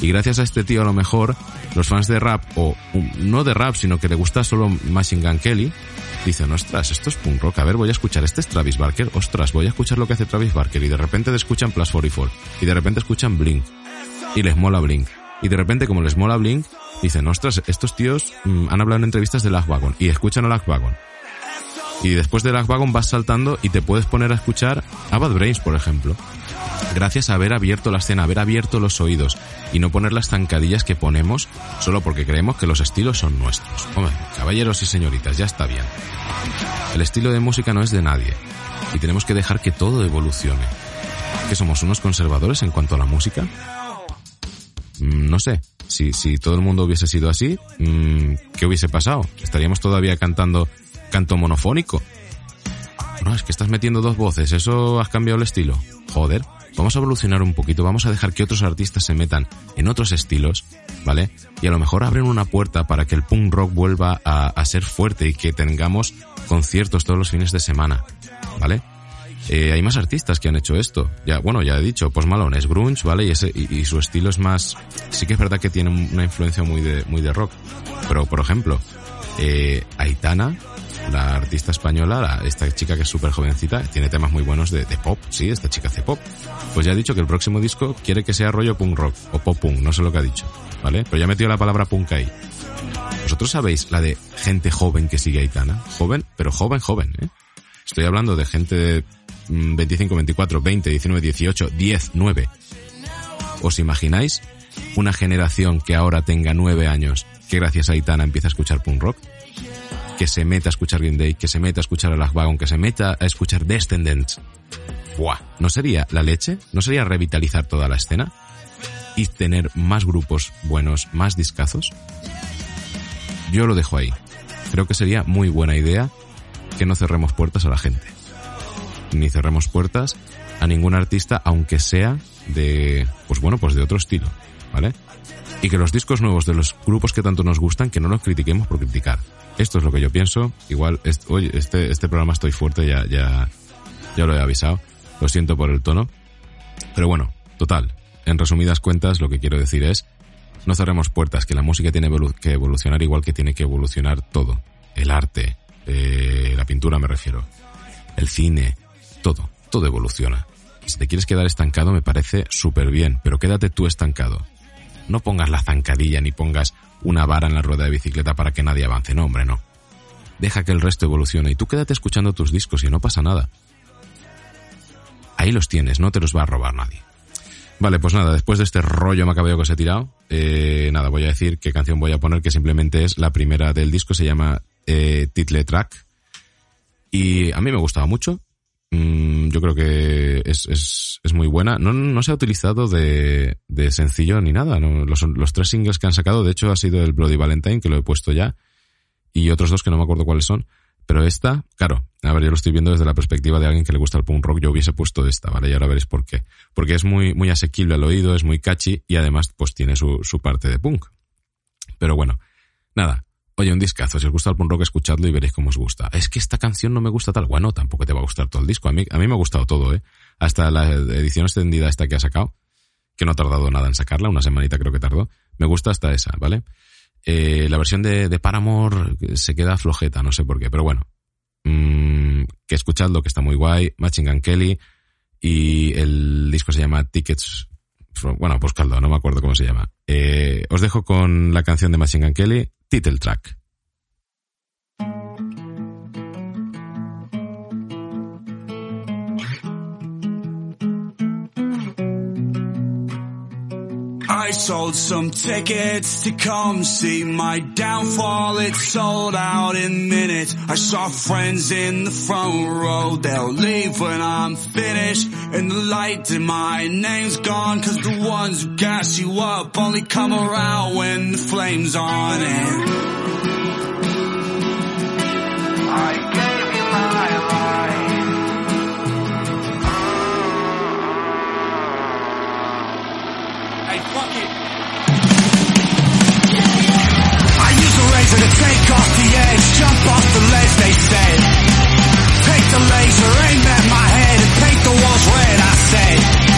Y gracias a este tío a lo mejor los fans de rap, o um, no de rap, sino que le gusta solo Machine Gun Kelly, dicen, ostras, esto es punk rock, a ver, voy a escuchar, este es Travis Barker, ostras, voy a escuchar lo que hace Travis Barker, y de repente escuchan Plus 44, y de repente escuchan Blink, y les mola Blink. Y de repente, como les mola Blink, dicen, ostras, estos tíos mm, han hablado en entrevistas de Lag Wagon, y escuchan a Lag Wagon. Y después de Lag Wagon vas saltando y te puedes poner a escuchar a Bad Brains, por ejemplo. Gracias a haber abierto la escena, haber abierto los oídos y no poner las zancadillas que ponemos solo porque creemos que los estilos son nuestros. Hombre, caballeros y señoritas, ya está bien. El estilo de música no es de nadie y tenemos que dejar que todo evolucione. ¿Que somos unos conservadores en cuanto a la música? Mm, no sé. Si, si todo el mundo hubiese sido así, mm, ¿qué hubiese pasado? ¿Estaríamos todavía cantando canto monofónico? No, es que estás metiendo dos voces, ¿eso has cambiado el estilo? Joder, vamos a evolucionar un poquito, vamos a dejar que otros artistas se metan en otros estilos, ¿vale? Y a lo mejor abren una puerta para que el punk rock vuelva a, ser fuerte y que tengamos conciertos todos los fines de semana, ¿vale? Eh, hay más artistas que han hecho esto. Ya, bueno, ya he dicho, Post Malone es grunge, ¿vale? Y, ese, y, su estilo es más... Sí que es verdad que tiene una influencia muy de, muy de rock. Pero, por ejemplo, eh, Aitana, la artista española, la, esta chica que es súper jovencita, tiene temas muy buenos de, de, pop, sí, esta chica hace pop. Pues ya ha dicho que el próximo disco quiere que sea rollo punk rock o pop punk, no sé lo que ha dicho, ¿vale? Pero ya ha metido la palabra punk ahí. ¿Vosotros sabéis la de gente joven que sigue Aitana? Joven, pero joven, joven, ¿eh? Estoy hablando de gente de 25, 24, 20, 19, 18, 10, 9. ¿Os imagináis una generación que ahora tenga 9 años que gracias a Aitana empieza a escuchar punk rock? Que se meta a escuchar Green Day, que se meta a escuchar a Lag Wagon, que se meta a escuchar Descendants. Buah, ¿no sería la leche? ¿No sería revitalizar toda la escena? ¿Y tener más grupos buenos, más discazos? Yo lo dejo ahí. Creo que sería muy buena idea que no cerremos puertas a la gente ni cerremos puertas a ningún artista, aunque sea de, pues bueno, pues de otro estilo, ¿vale? Y que los discos nuevos de los grupos que tanto nos gustan, que no los critiquemos por criticar. Esto es lo que yo pienso. Igual, oye, este, este programa estoy fuerte, ya, ya, ya lo he avisado. Lo siento por el tono. Pero bueno, total. En resumidas cuentas, lo que quiero decir es, no cerremos puertas, que la música tiene que evolucionar igual que tiene que evolucionar todo. El arte, eh, la pintura me refiero, el cine, todo, todo evoluciona. Si te quieres quedar estancado me parece súper bien, pero quédate tú estancado. No pongas la zancadilla ni pongas una vara en la rueda de bicicleta para que nadie avance, no, hombre, no. Deja que el resto evolucione y tú quédate escuchando tus discos y no pasa nada. Ahí los tienes, no te los va a robar nadie. Vale, pues nada, después de este rollo macabeo que os he tirado, eh, nada, voy a decir qué canción voy a poner, que simplemente es la primera del disco, se llama eh, Title Track. Y a mí me gustaba mucho, Mm, yo creo que es, es, es muy buena. No, no, se ha utilizado de, de sencillo ni nada. ¿no? Los, los, tres singles que han sacado, de hecho, ha sido el Bloody Valentine, que lo he puesto ya, y otros dos que no me acuerdo cuáles son. Pero esta, claro, a ver, yo lo estoy viendo desde la perspectiva de alguien que le gusta el punk rock, yo hubiese puesto esta, ¿vale? Y ahora veréis por qué. Porque es muy, muy asequible al oído, es muy catchy y además, pues tiene su, su parte de punk. Pero bueno, nada, Oye, un discazo. Si os gusta el punk rock, escuchadlo y veréis cómo os gusta. Es que esta canción no me gusta tal. Bueno, tampoco te va a gustar todo el disco. A mí, a mí me ha gustado todo, ¿eh? Hasta la edición extendida esta que ha sacado, que no ha tardado nada en sacarla, una semanita creo que tardó. Me gusta hasta esa, ¿vale? Eh, la versión de, de Paramore se queda flojeta, no sé por qué, pero bueno. Mmm, que escuchadlo, que está muy guay. Matching Gun Kelly. Y el disco se llama Tickets bueno, pues no me acuerdo cómo se llama. Eh, os dejo con la canción de Machine Gun Kelly, Title Track. Sold some tickets to come see my downfall. It sold out in minutes. I saw friends in the front row. They'll leave when I'm finished. And the light in my name's gone. Cause the ones who gas you up only come around when the flame's on it. Say.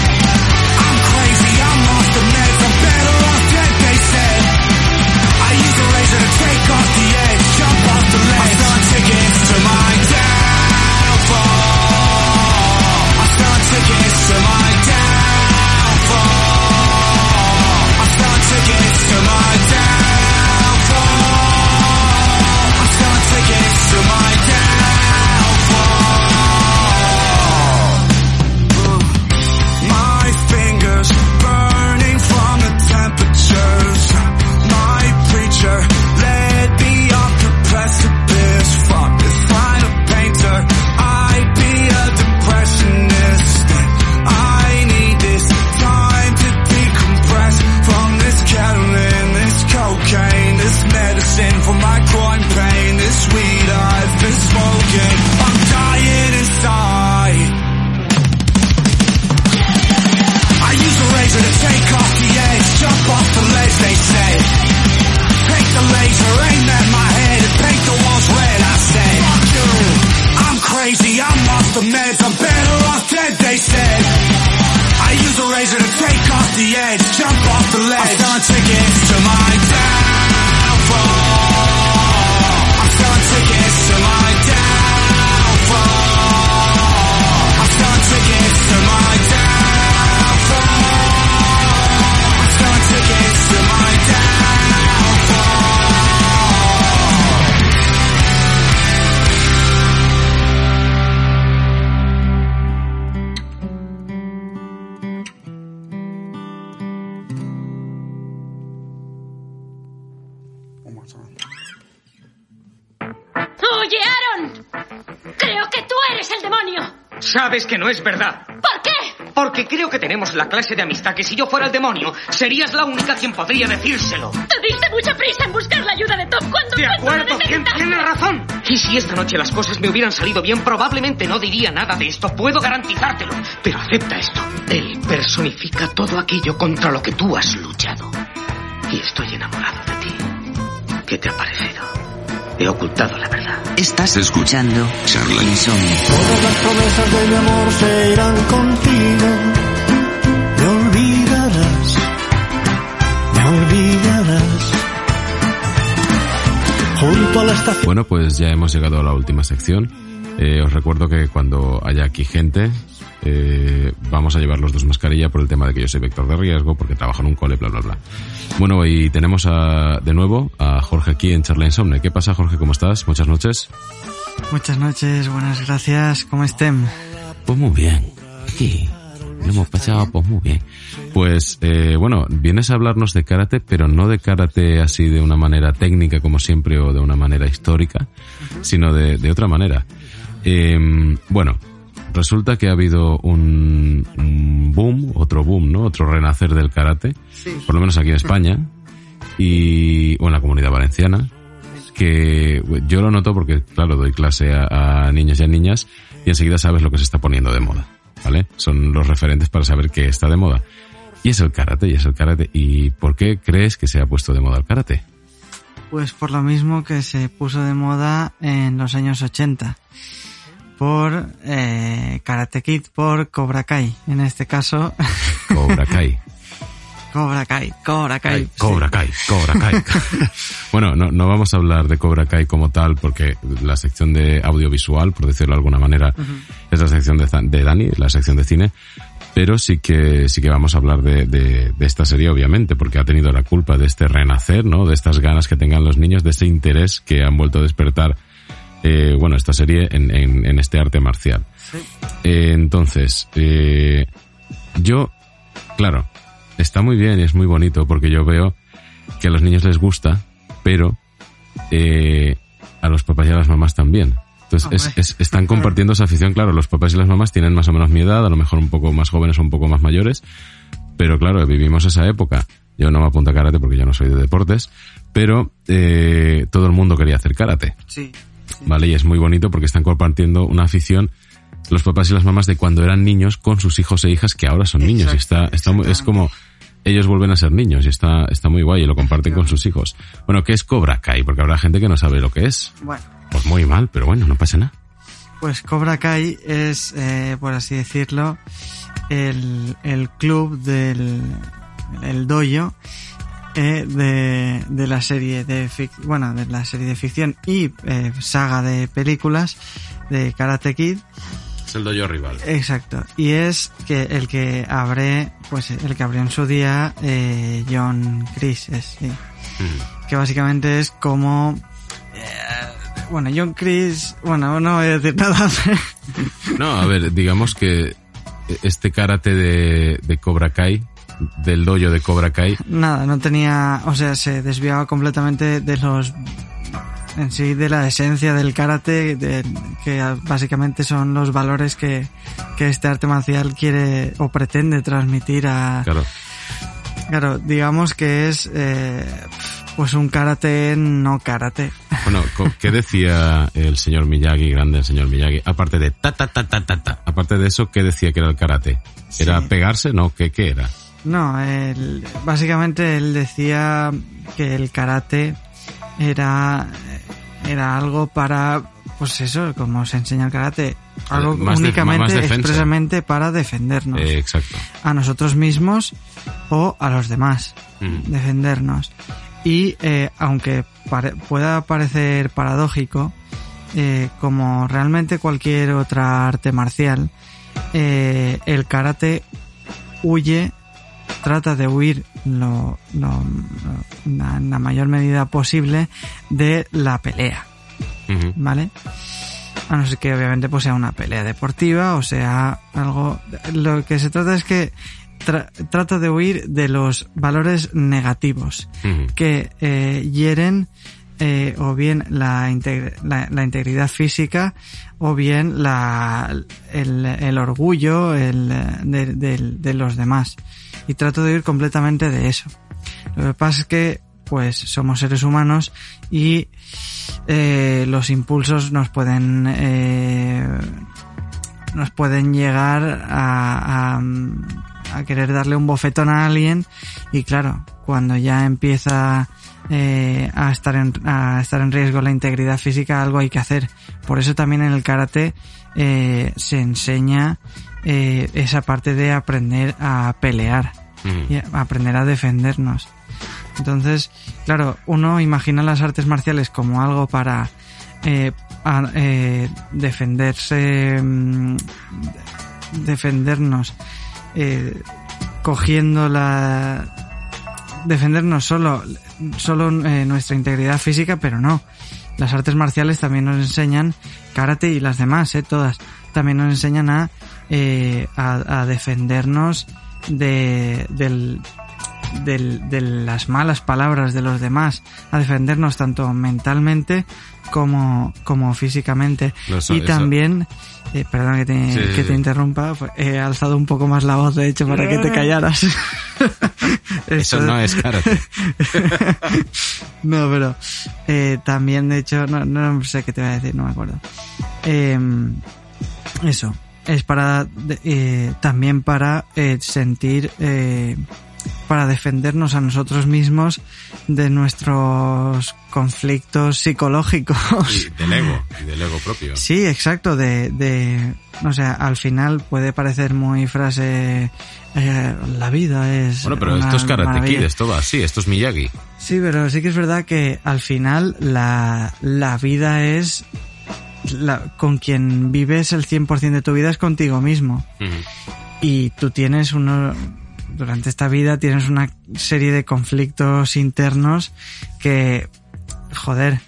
Sabes que no es verdad. ¿Por qué? Porque creo que tenemos la clase de amistad que si yo fuera el demonio, serías la única quien podría decírselo. Te diste mucha prisa en buscar la ayuda de Tom cuando De acuerdo, ¿quién necesitaste. tiene razón? Y si esta noche las cosas me hubieran salido bien, probablemente no diría nada de esto, puedo garantizártelo. Pero acepta esto. Él personifica todo aquello contra lo que tú has luchado. Y estoy enamorado de ti. ¿Qué te ha parecido? He ocultado la verdad. Estás escuchando Charla Insomnio. Todas las promesas de mi amor se irán contigo. Me olvidarás, me olvidarás. Junto a la estación. Bueno, pues ya hemos llegado a la última sección. Eh, os recuerdo que cuando haya aquí gente, eh, vamos a llevar los dos mascarilla por el tema de que yo soy vector de riesgo, porque trabajo en un cole, bla, bla, bla. Bueno, y tenemos a, de nuevo a Jorge aquí en Charla Insomne. ¿Qué pasa, Jorge? ¿Cómo estás? Muchas noches. Muchas noches, buenas gracias. ¿Cómo estén? Pues muy bien. Aquí lo hemos pasado pues muy bien. Pues eh, bueno, vienes a hablarnos de karate, pero no de karate así de una manera técnica como siempre o de una manera histórica, sino de, de otra manera. Eh, bueno, resulta que ha habido un, un boom, otro boom, ¿no? Otro renacer del karate, por lo menos aquí en España y o en la comunidad valenciana que yo lo noto porque, claro, doy clase a, a niños y a niñas y enseguida sabes lo que se está poniendo de moda, ¿vale? Son los referentes para saber qué está de moda. Y es el karate, y es el karate. ¿Y por qué crees que se ha puesto de moda el karate? Pues por lo mismo que se puso de moda en los años 80. Por eh, Karate Kid, por Cobra Kai. En este caso, Cobra Kai. Cobra Kai, Cobra Kai. Ay, Cobra Kai, Cobra Kai. bueno, no, no vamos a hablar de Cobra Kai como tal porque la sección de audiovisual, por decirlo de alguna manera, es la sección de, de Dani, la sección de cine. Pero sí que, sí que vamos a hablar de, de, de, esta serie, obviamente, porque ha tenido la culpa de este renacer, ¿no? De estas ganas que tengan los niños, de este interés que han vuelto a despertar, eh, bueno, esta serie en, en, en este arte marcial. Sí. Eh, entonces, eh, yo, claro, está muy bien y es muy bonito porque yo veo que a los niños les gusta, pero eh, a los papás y a las mamás también. Entonces es, es, están compartiendo esa afición, claro, los papás y las mamás tienen más o menos mi edad, a lo mejor un poco más jóvenes o un poco más mayores, pero claro, vivimos esa época. Yo no me apunto a karate porque yo no soy de deportes, pero eh, todo el mundo quería hacer karate. Sí, sí. Vale, y es muy bonito porque están compartiendo una afición los papás y las mamás de cuando eran niños con sus hijos e hijas que ahora son Exacto, niños. Y está, está, muy- es como ellos vuelven a ser niños y está, está muy guay y lo comparten con sus hijos. Bueno, ¿qué es Cobra Kai? Porque habrá gente que no sabe lo que es. Bueno, Pues muy mal, pero bueno, no pasa nada. pues Cobra Kai es, eh, por así decirlo, el, el club del el dojo eh, de, de la serie de fic- bueno de la serie de ficción y eh, saga de películas de Karate Kid Es el doyo rival. Exacto. Y es que el que abre, pues el que abrió en su día eh, John Chris, es, sí. Que básicamente es como... eh, bueno, John Chris... Bueno, no voy a decir nada. No, a ver, digamos que este karate de, de Cobra Kai, del dojo de Cobra Kai, nada, no tenía... O sea, se desviaba completamente de los... En sí, de la esencia del karate, de- que básicamente son los valores que, que este arte marcial quiere o pretende transmitir a, claro. Claro, digamos que es eh, pues un karate no karate. Bueno, ¿qué decía el señor Miyagi, grande el señor Miyagi? Aparte de ta ta ta ta ta ta, aparte de eso, ¿qué decía que era el karate? ¿Era Sí. pegarse? No, ¿qué, qué era? No, él- básicamente él decía que el karate era era algo para pues eso, como se enseña el karate, algo Más únicamente, expresamente para defendernos. Eh, exacto. a nosotros mismos o a los demás. Mm. Defendernos. Y eh, aunque pare- pueda parecer paradójico, eh, como realmente cualquier otra arte marcial, eh, el karate huye, trata de huir lo, lo- en la mayor medida posible de la pelea. ¿vale? A no ser que obviamente pues sea una pelea deportiva o sea algo... Lo que se trata es que tra- trata de huir de los valores negativos que eh, hieren eh, o bien la, integ- la, la integridad física o bien la, el, el orgullo el, de, de- de los demás. Y trato de huir completamente de eso. Lo que pasa es que pues somos seres humanos y eh, los impulsos nos pueden eh, nos pueden llegar a, a, a querer darle un bofetón a alguien y claro cuando ya empieza eh, a estar en a estar en riesgo la integridad física algo hay que hacer por eso también en el karate eh, se enseña eh, esa parte de aprender a pelear Ujú. y a aprender a defendernos entonces, claro, uno imagina las artes marciales como algo para eh, a- eh, defenderse, mm, defendernos, eh, cogiendo la, defendernos solo, solo eh, nuestra integridad física, pero no. Las artes marciales también nos enseñan, karate y las demás, eh, todas, también nos enseñan a, eh, a, a defendernos de, del, del- de las malas palabras de los demás, a defendernos tanto mentalmente como, como físicamente. No, eso- y eso- también, eh, perdón que te, Sí, sí, que te sí. interrumpa, pues, he alzado un poco más la voz, de hecho, para que te callaras. Eso no es karate. no, pero eh, también, de hecho, no, no sé qué te voy a decir, no me acuerdo. Eh, eso, es para, eh, también para eh, sentir, eh, para defendernos a nosotros mismos de nuestros conflictos psicológicos. Y del ego, y del ego propio. Sí, exacto, de, de, o sea, al final puede parecer muy frase, eh, la vida es... Bueno, pero esto es Karate esto va así, esto es Miyagi. Sí, pero sí que es verdad que al final la, la vida es... La, con quien vives el 100% de tu vida es contigo mismo. Y tú tienes uno... Durante esta vida tienes una serie de conflictos internos que... Joder,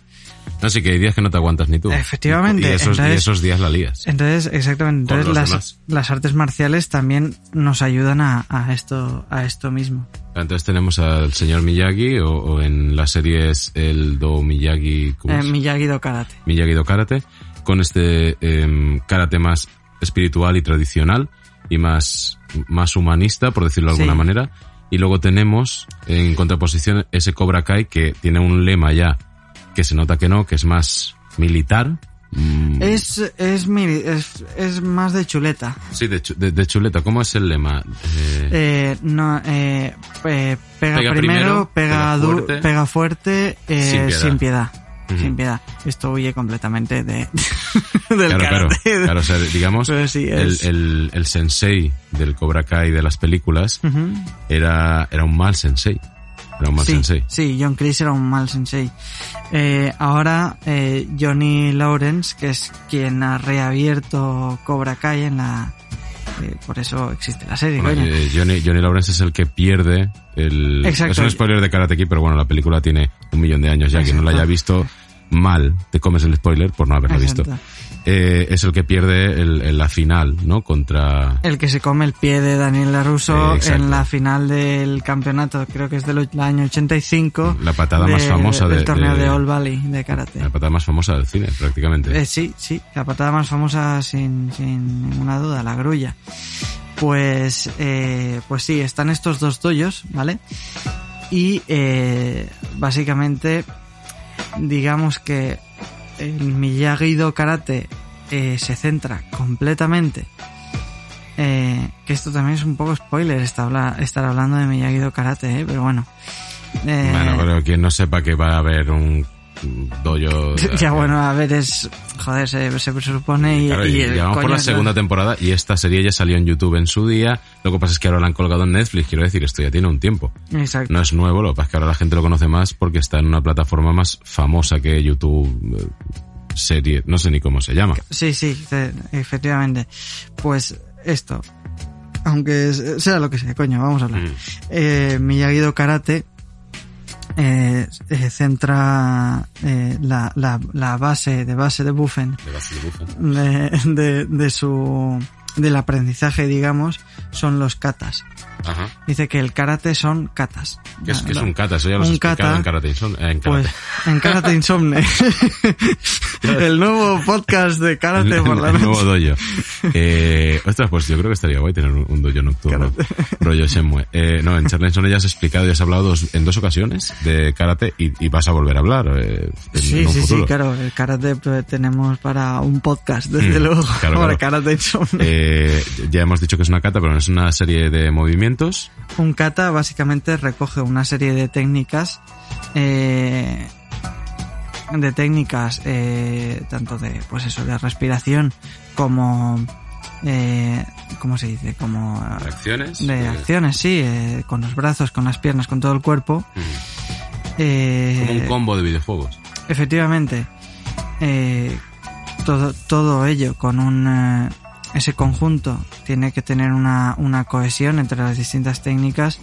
Así que hay días que no te aguantas ni tú. Efectivamente, Y esos, y esos días la lías. Entonces, exactamente. Entonces, las, las artes marciales también nos ayudan a, a esto, a esto mismo. Entonces tenemos al señor Miyagi, o, o en la serie es el Do Miyagi, ¿cómo Eh, es? Miyagi-Do Karate. Miyagi Do Karate, con este em, karate más espiritual y tradicional y más, más humanista, por decirlo de alguna Sí. manera. Y luego tenemos en contraposición ese Cobra Kai que tiene un lema ya que se nota que no, que es más militar. Mm, Es, es, es, es más de chuleta. Sí, de, chu- de- de chuleta. ¿Cómo es el lema? Eh, Eh, no, eh, eh, pega, Pega primero, primero, pega, pega fuerte. pega fuerte, eh, Sin piedad. sin piedad. Sin piedad. Esto huye completamente de, del claro, claro, karate. claro, o sea, digamos, sí, el, el, el sensei del Cobra Kai de las películas era, era un mal sensei. Era un mal sí, sensei. sí, John Cleese era un mal sensei. Eh, ahora eh, Johnny Lawrence, que es quien ha reabierto Cobra Kai en la... eh, por eso existe la serie, Bueno, eh, Johnny, Johnny Lawrence es el que pierde el... Exacto. Es un spoiler de Karate Kid, pero bueno, la película tiene un millón de años ya. Quien no la haya visto mal, te comes el spoiler por no haberla visto. Eh, es el que pierde el, el- la final, ¿no? Contra... El que se come el pie de Daniel LaRusso Eh, en la final del campeonato, creo que es del año 85. La patada más famosa de- del torneo de, de- All Valley de karate. La patada más famosa del cine, prácticamente. Eh, sí, sí, la patada más famosa sin, sin ninguna duda, la grulla. Pues, eh, pues sí, están estos dos doyos, ¿vale? Y eh, básicamente, digamos que el Miyagi-Do Karate eh, se centra completamente. Eh, que esto también es un poco spoiler, habla- estar hablando de Miyagi-Do Karate, ¿eh? pero bueno. Eh, Bueno, pero quien no sepa que va a haber un dojo... ya bueno, a ver, es... Joder, se, se supone y... Claro, y, y vamos por la segunda temporada y esta serie ya salió en YouTube en su día. Lo que pasa es que ahora la han colgado en Netflix. Quiero decir, esto ya tiene un tiempo. Exacto. No es nuevo, lo que pasa es que ahora la gente lo conoce más porque está en una plataforma más famosa que YouTube eh, serie. No sé ni cómo se llama. Sí, sí, te- efectivamente. Pues esto, aunque sea lo que sea, coño, vamos a hablar. Mm. Eh, Miyagi-Do Karate eh, eh, centra eh, la, la, la base de base de Buffen De base de Buffen. de, de, de su del aprendizaje, digamos, son los katas. Ajá. Dice que el karate son katas. ¿Qué es, qué es un kata? Eso ya lo kata, en Karate. Insom- eh, en karate. Pues en Karate Insomne. el nuevo podcast de karate el, por la el noche. nuevo dojo. Eh, ostras, pues yo creo que estaría guay tener un, un dojo nocturno. Rollo Shenmue. Eh, no, en Charlie Insomne ya has explicado, ya has hablado dos- en dos ocasiones de karate y, y vas a volver a hablar eh, en, Sí, en un sí, sí, futuro. claro. El karate pues, tenemos para un podcast, desde Mm, luego. claro, para claro. Karate Insomne. Eh, ya hemos dicho que es una kata, pero no es una serie de movimientos. Un kata básicamente recoge una serie de técnicas, eh, de técnicas, eh, tanto de, pues eso, de respiración como, eh, ¿cómo se dice? Como Acciones. de acciones, sí, eh, con los brazos, con las piernas, con todo el cuerpo. Eh, como un combo de videojuegos. Efectivamente. Eh, todo, todo ello con un... ese conjunto tiene que tener una, una cohesión entre las distintas técnicas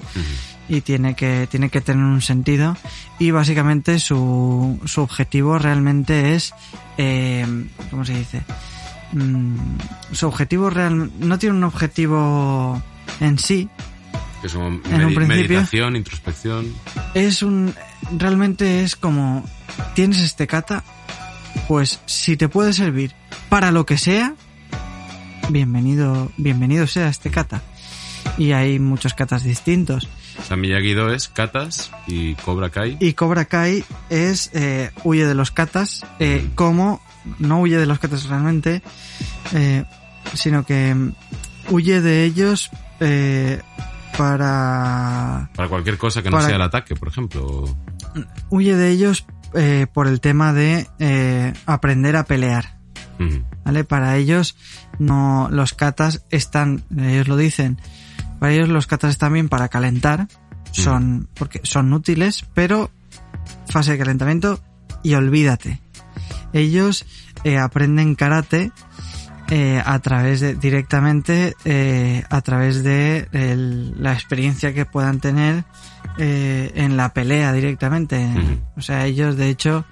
y tiene que, tiene que tener un sentido y básicamente su, su objetivo realmente es... Eh, ¿Cómo se dice? Mm, su objetivo real no tiene un objetivo en sí, Que son En un principio- meditación, introspección. es un realmente es como tienes este kata pues si te puede servir para lo que sea bienvenido bienvenido sea este kata y hay muchos katas distintos O sea, Miyagi-Do es katas y Cobra Kai. y Cobra Kai es eh, huye de los katas eh, como no huye de los katas realmente eh, sino que mm, huye de ellos eh, para Para cualquier cosa que no Para- sea el ataque, por ejemplo. huye de ellos eh, por el tema de eh, aprender a pelear. ¿Vale? Para ellos, no, los katas están, ellos lo dicen, para ellos los katas están bien para calentar, son, porque son útiles, pero fase de calentamiento y olvídate. Ellos eh, aprenden karate eh, a través de, directamente, eh, a través de el- la experiencia que puedan tener eh, en la pelea directamente. O sea, ellos de hecho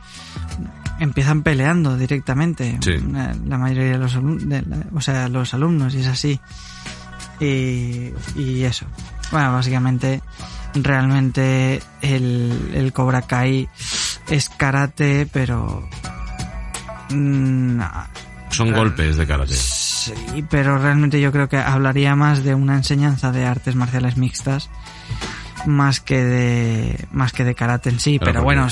empiezan peleando directamente. Sí. La, la mayoría de los, de la- o sea, los alumnos y es así. Y, y eso. Bueno, básicamente, realmente el, el Cobra Kai es karate, pero... mm, Son golpes de karate. Sí, pero realmente yo creo que hablaría más de una enseñanza de artes marciales mixtas más que de más que de karate en sí, Pero bueno,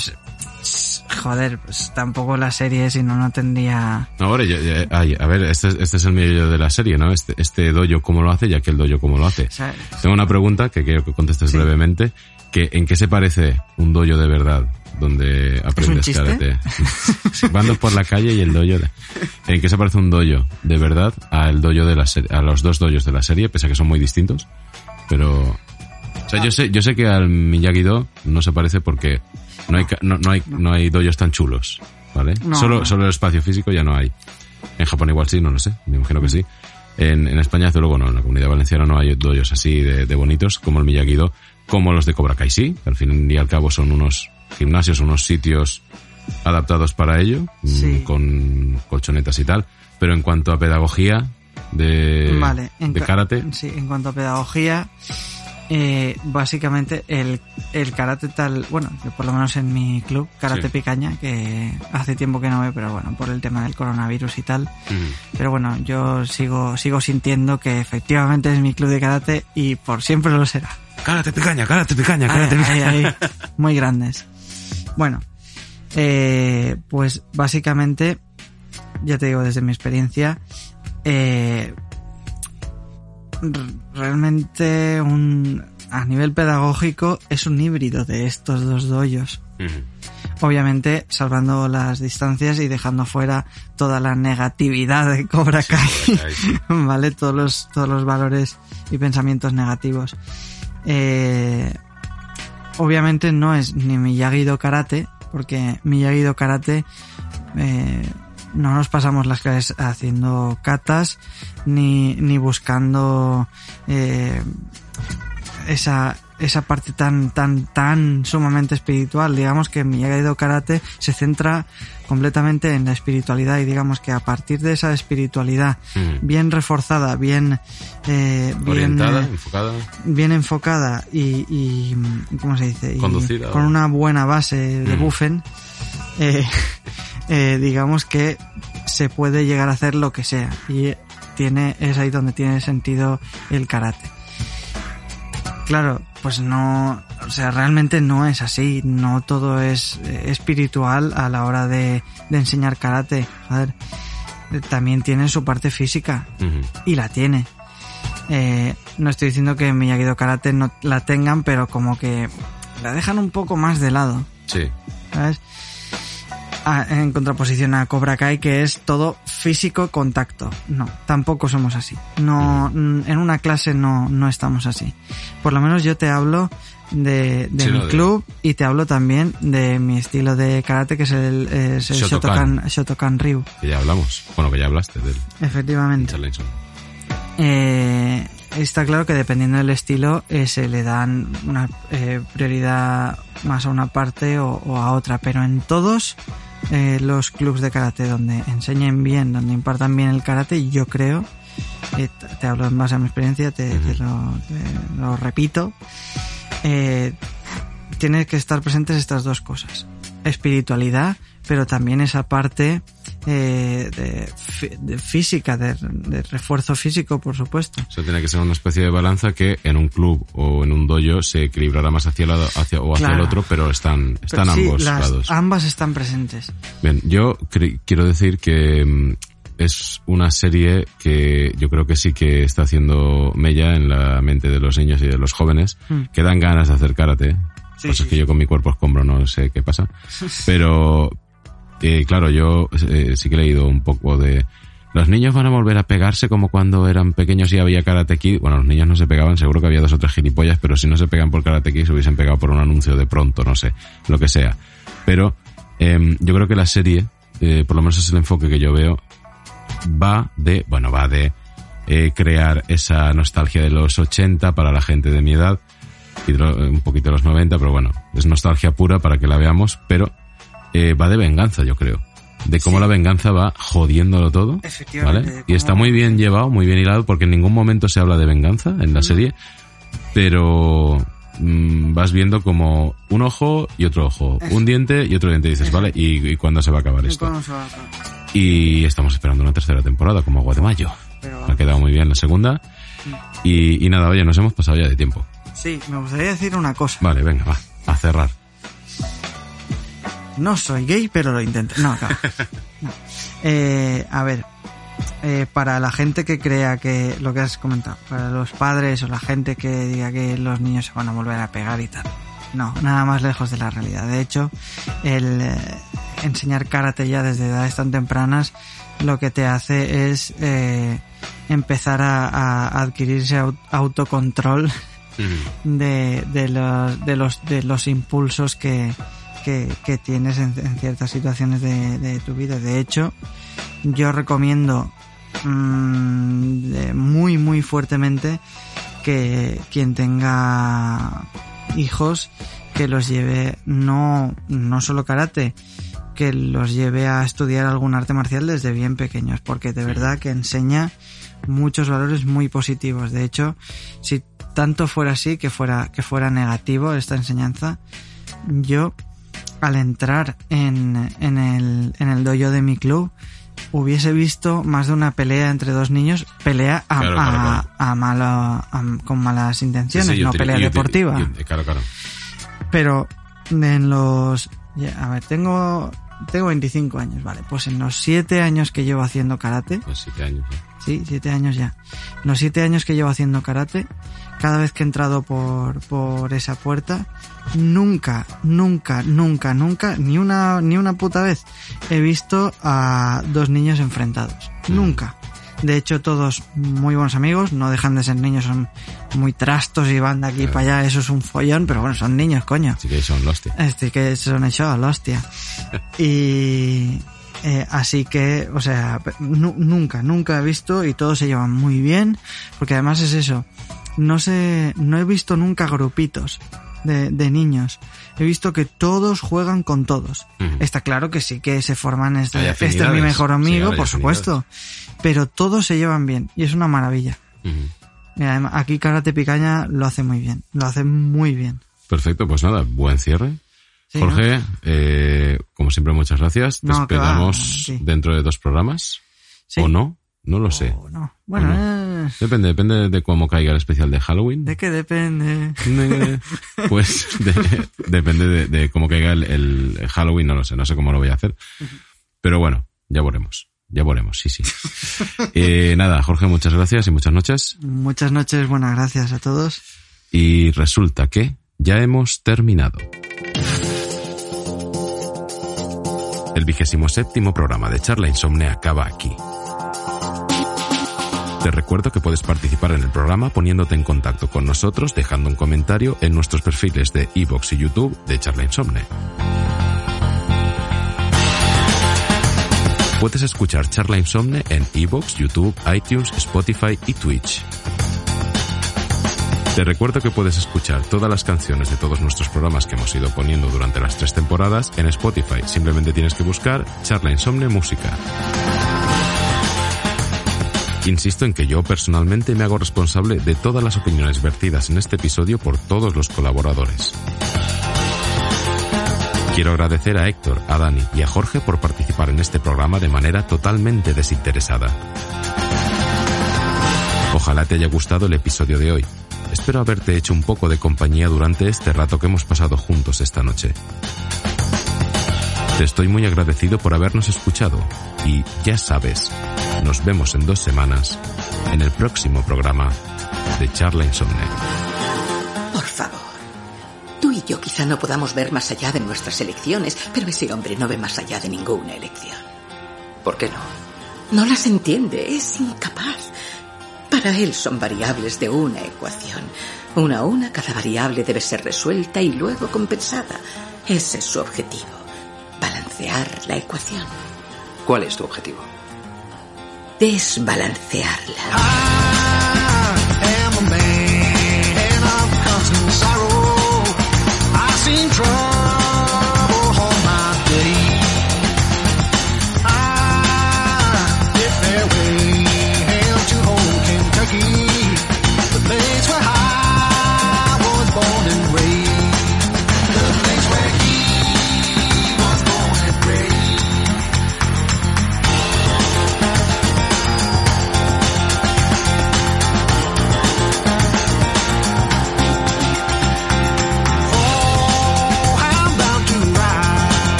joder, pues tampoco la serie si no no tendría ahora, ay, a ver, este, este es el medio de la serie, ¿no? Este, este dojo cómo lo hace y aquel dojo cómo lo hace. o sea, Tengo una pregunta que quiero que contestes Sí. brevemente. Que, ¿En qué se parece un dojo de verdad donde aprendes karate? Van por la calle y el dojo... de- ¿En qué se parece un dojo de verdad al dojo de la serie, a los dos dojos de la serie, pese a que son muy distintos? Pero... O sea, yo sé, yo sé que al Miyagi-Do no se parece porque no hay, no, no hay, no hay dojos tan chulos, ¿vale? No, solo, solo el espacio físico ya no hay. En Japón igual sí, no lo sé, me imagino que sí. En, en España, desde luego, no. En la comunidad valenciana no hay dojos así de, de bonitos como el Miyagi-Do, como los de Cobra Kai sí. Al fin y al cabo son unos gimnasios, unos sitios adaptados para ello, mm, Sí. con colchonetas y tal. Pero en cuanto a pedagogía de, vale, en de karate, Sí, en cuanto a pedagogía, eh, básicamente el, el karate tal, bueno, que por lo menos en mi club, karate Sí. picaña, que hace tiempo que no veo, pero bueno, por el tema del coronavirus y tal. mm, Pero bueno, yo sigo, sigo sintiendo que efectivamente es mi club de karate y por siempre lo será. karate picaña, karate picaña, karate ahí, picaña. ahí, muy grandes. Bueno, eh, pues básicamente, ya te digo desde mi experiencia, eh, realmente un, a nivel pedagógico es un híbrido de estos dos doyos. Obviamente salvando las distancias y dejando fuera toda la negatividad de Cobra Kai, ¿vale? Todos los, todos los valores y pensamientos negativos. Eh, obviamente no es ni Miyagi-Do Karate, porque Miyagi-Do Karate eh, no nos pasamos las clases haciendo katas ni, ni buscando eh, esa, esa parte tan, tan, tan sumamente espiritual. Digamos que Miyagi-Do Karate se centra completamente en la espiritualidad y digamos que a partir de esa espiritualidad Mm. bien reforzada, bien, eh, bien, Orientada, eh, enfocada. bien enfocada y, y ¿cómo se dice? Y Conducida. con una buena base de Mm. buffen, eh, eh, digamos que se puede llegar a hacer lo que sea y tiene es ahí donde tiene sentido el karate. Claro, pues no, o sea, realmente no es así, no todo es eh, espiritual a la hora de, de enseñar karate. Joder, eh, también tiene su parte física y la tiene. Eh, no estoy diciendo que Miyagi-Do Karate no la tengan, pero como que la dejan un poco más de lado, Sí. ¿sabes? En contraposición a Cobra Kai, que es todo físico contacto. No, tampoco somos así. No, en una clase no, no estamos así. Por lo menos yo te hablo de, de Sí, mi de- club y te hablo también de mi estilo de karate, que es el, es el Shotokan. Shotokan, Shotokan Ryu. Que ya hablamos. Bueno, que ya hablaste del Efectivamente. Eh, está claro que dependiendo del estilo eh, se le dan una eh, prioridad más a una parte o, o a otra, pero en todos eh, los clubs de karate donde enseñen bien, donde impartan bien el karate, yo creo, eh, te- hablo en base a mi experiencia, te, te lo, te lo repito, eh, tiene que estar presentes estas dos cosas. Espiritualidad, pero también esa parte eh, de, fí- de física, de, de refuerzo físico, por supuesto. O sea, tiene que ser una especie de balanza que en un club o en un dojo se equilibrará más hacia, el lado, hacia o hacia el otro, pero están, están Pero sí, ambos las- lados. Ambas están presentes. Bien, yo quiero decir que mm, es una serie que yo creo que sí que está haciendo mella en la mente de los niños y de los jóvenes, Mm. que dan ganas de hacer karate. Sí, Pues sí, es que yo con mi cuerpo escombro no sé qué pasa. Pero, claro, yo eh, sí que he leído un poco de... Los niños van a volver a pegarse como cuando eran pequeños y había Karate Kid. Bueno, los niños no se pegaban, seguro que había dos o tres gilipollas, pero si no se pegan por Karate se hubiesen pegado por un anuncio de pronto, no sé, lo que sea. Pero em, yo creo que la serie, eh, por lo menos es el enfoque que yo veo, va de, bueno, va de eh, crear esa nostalgia de los 80 para la gente de mi edad y un poquito de los 90, pero bueno, es nostalgia pura para que la veamos, pero eh, va de venganza, yo creo. De cómo la venganza va jodiéndolo todo. Efectivamente, ¿Vale? Y está muy bien llevado, muy bien hilado, porque en ningún momento se habla de venganza en la serie, pero mm, vas viendo como un ojo y otro ojo, Eso. un diente y otro diente, y dices, ¿vale? ¿Y, y cuándo se va a acabar esto? ¿Cómo se va a acabar? Y estamos esperando una tercera temporada, como agua de mayo. Ha quedado muy bien la segunda. Y, y nada, oye, nos hemos pasado ya de tiempo. Sí, me gustaría decir una cosa. Vale, venga, va, a cerrar. No soy gay, pero lo intento. No, claro. No. Eh, a ver, eh, para la gente que crea que lo que has comentado, para los padres o la gente que diga que los niños se van a volver a pegar y tal. No, nada más lejos de la realidad. De hecho, el eh, enseñar karate ya desde edades tan tempranas lo que te hace es eh, empezar a, a adquirir ese au- autocontrol de, de, los, de, los, de los impulsos que, que, que tienes en, en ciertas situaciones de, de tu vida. De hecho, yo recomiendo mm, muy, muy fuertemente que quien tenga hijos que los lleve no, no solo karate, que los lleve a estudiar algún arte marcial desde bien pequeños, porque de verdad que enseña muchos valores muy positivos. De hecho, si tanto fuera así, que fuera, que fuera negativo esta enseñanza, yo al entrar en, en el, en el dojo de mi club, hubiese visto más de una pelea entre dos niños, pelea a, Claro, claro, a- claro. a malo- a- con malas intenciones, Sí, sí, no te- pelea yo te- deportiva. yo- claro, claro. Pero en los... ya, A ver, tengo, tengo 25 años, vale. Pues en los 7 años que llevo haciendo karate, Pues siete años. ¿eh? sí, 7 años ya. En los 7 años que llevo haciendo karate, cada vez que he entrado por, por esa puerta, nunca, nunca, nunca, nunca, ni una, ni una puta vez he visto a dos niños enfrentados. Nunca. De hecho, todos muy buenos amigos, no dejan de ser niños, son muy trastos y van de aquí para allá, eso es un follón, pero bueno, son niños, coño. Así que son hostia. Este que son hechos hostia. Y eh, así que, o sea, nu- nunca, nunca he visto y todos se llevan muy bien, porque además es eso. No sé, no he visto nunca grupitos de, de niños. He visto que todos juegan con todos. Está claro que sí que se forman este, este es mi mejor amigo, por supuesto. Pero todos se llevan bien y es una maravilla. Además, aquí Karate Picaña lo hace muy bien, lo hace muy bien. Perfecto, pues nada, buen cierre. Sí, Jorge, eh, como siempre, muchas gracias. Te No, esperamos sí. dentro de dos programas. Sí. ¿O no? No lo sé. ¿no? No. Bueno, ¿O eh, Depende, depende de cómo caiga el especial de Halloween. ¿de qué depende? Pues de- depende de, de cómo caiga el, el Halloween, no lo sé, no sé cómo lo voy a hacer. Pero bueno, ya veremos. Ya veremos, sí, sí. Eh, nada, Jorge, muchas gracias y muchas noches. Muchas noches, buenas gracias a todos. Y resulta que ya hemos terminado. El vigésimo séptimo programa de Charla Insomne acaba aquí. Te recuerdo que puedes participar en el programa poniéndote en contacto con nosotros dejando un comentario en nuestros perfiles de iVoox y YouTube de Charla Insomne. Puedes escuchar Charla Insomne en iVoox, YouTube, iTunes, Spotify y Twitch. Te recuerdo que puedes escuchar todas las canciones de todos nuestros programas que hemos ido poniendo durante las tres temporadas en Spotify. Simplemente tienes que buscar Charla Insomne Música. Insisto en que yo personalmente me hago responsable de todas las opiniones vertidas en este episodio por todos los colaboradores. Quiero agradecer a Héctor, a Dani y a Jorge por participar en este programa de manera totalmente desinteresada. Ojalá te haya gustado el episodio de hoy. Espero haberte hecho un poco de compañía durante este rato que hemos pasado juntos esta noche. Te estoy muy agradecido por habernos escuchado y ya sabes, nos vemos en dos semanas en el próximo programa de Charla Insomne. Por favor. Tú y yo quizá no podamos ver más allá de nuestras elecciones, pero ese hombre no ve más allá de ninguna elección. ¿Por qué no? No las entiende, es incapaz. Para él son variables de una ecuación. Una a una, cada variable debe ser resuelta y luego compensada. Ese es su objetivo. Balancear la ecuación. ¿Cuál es tu objetivo? Desbalancearla.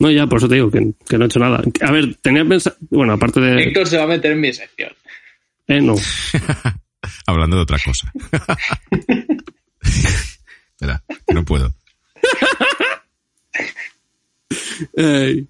No, ya, por eso te digo que, que no he hecho nada. A ver, tenía pensado. Bueno, aparte de. Héctor se va a meter en mi sección. Eh, no. Hablando de otra cosa. Espera, que no puedo. Ey.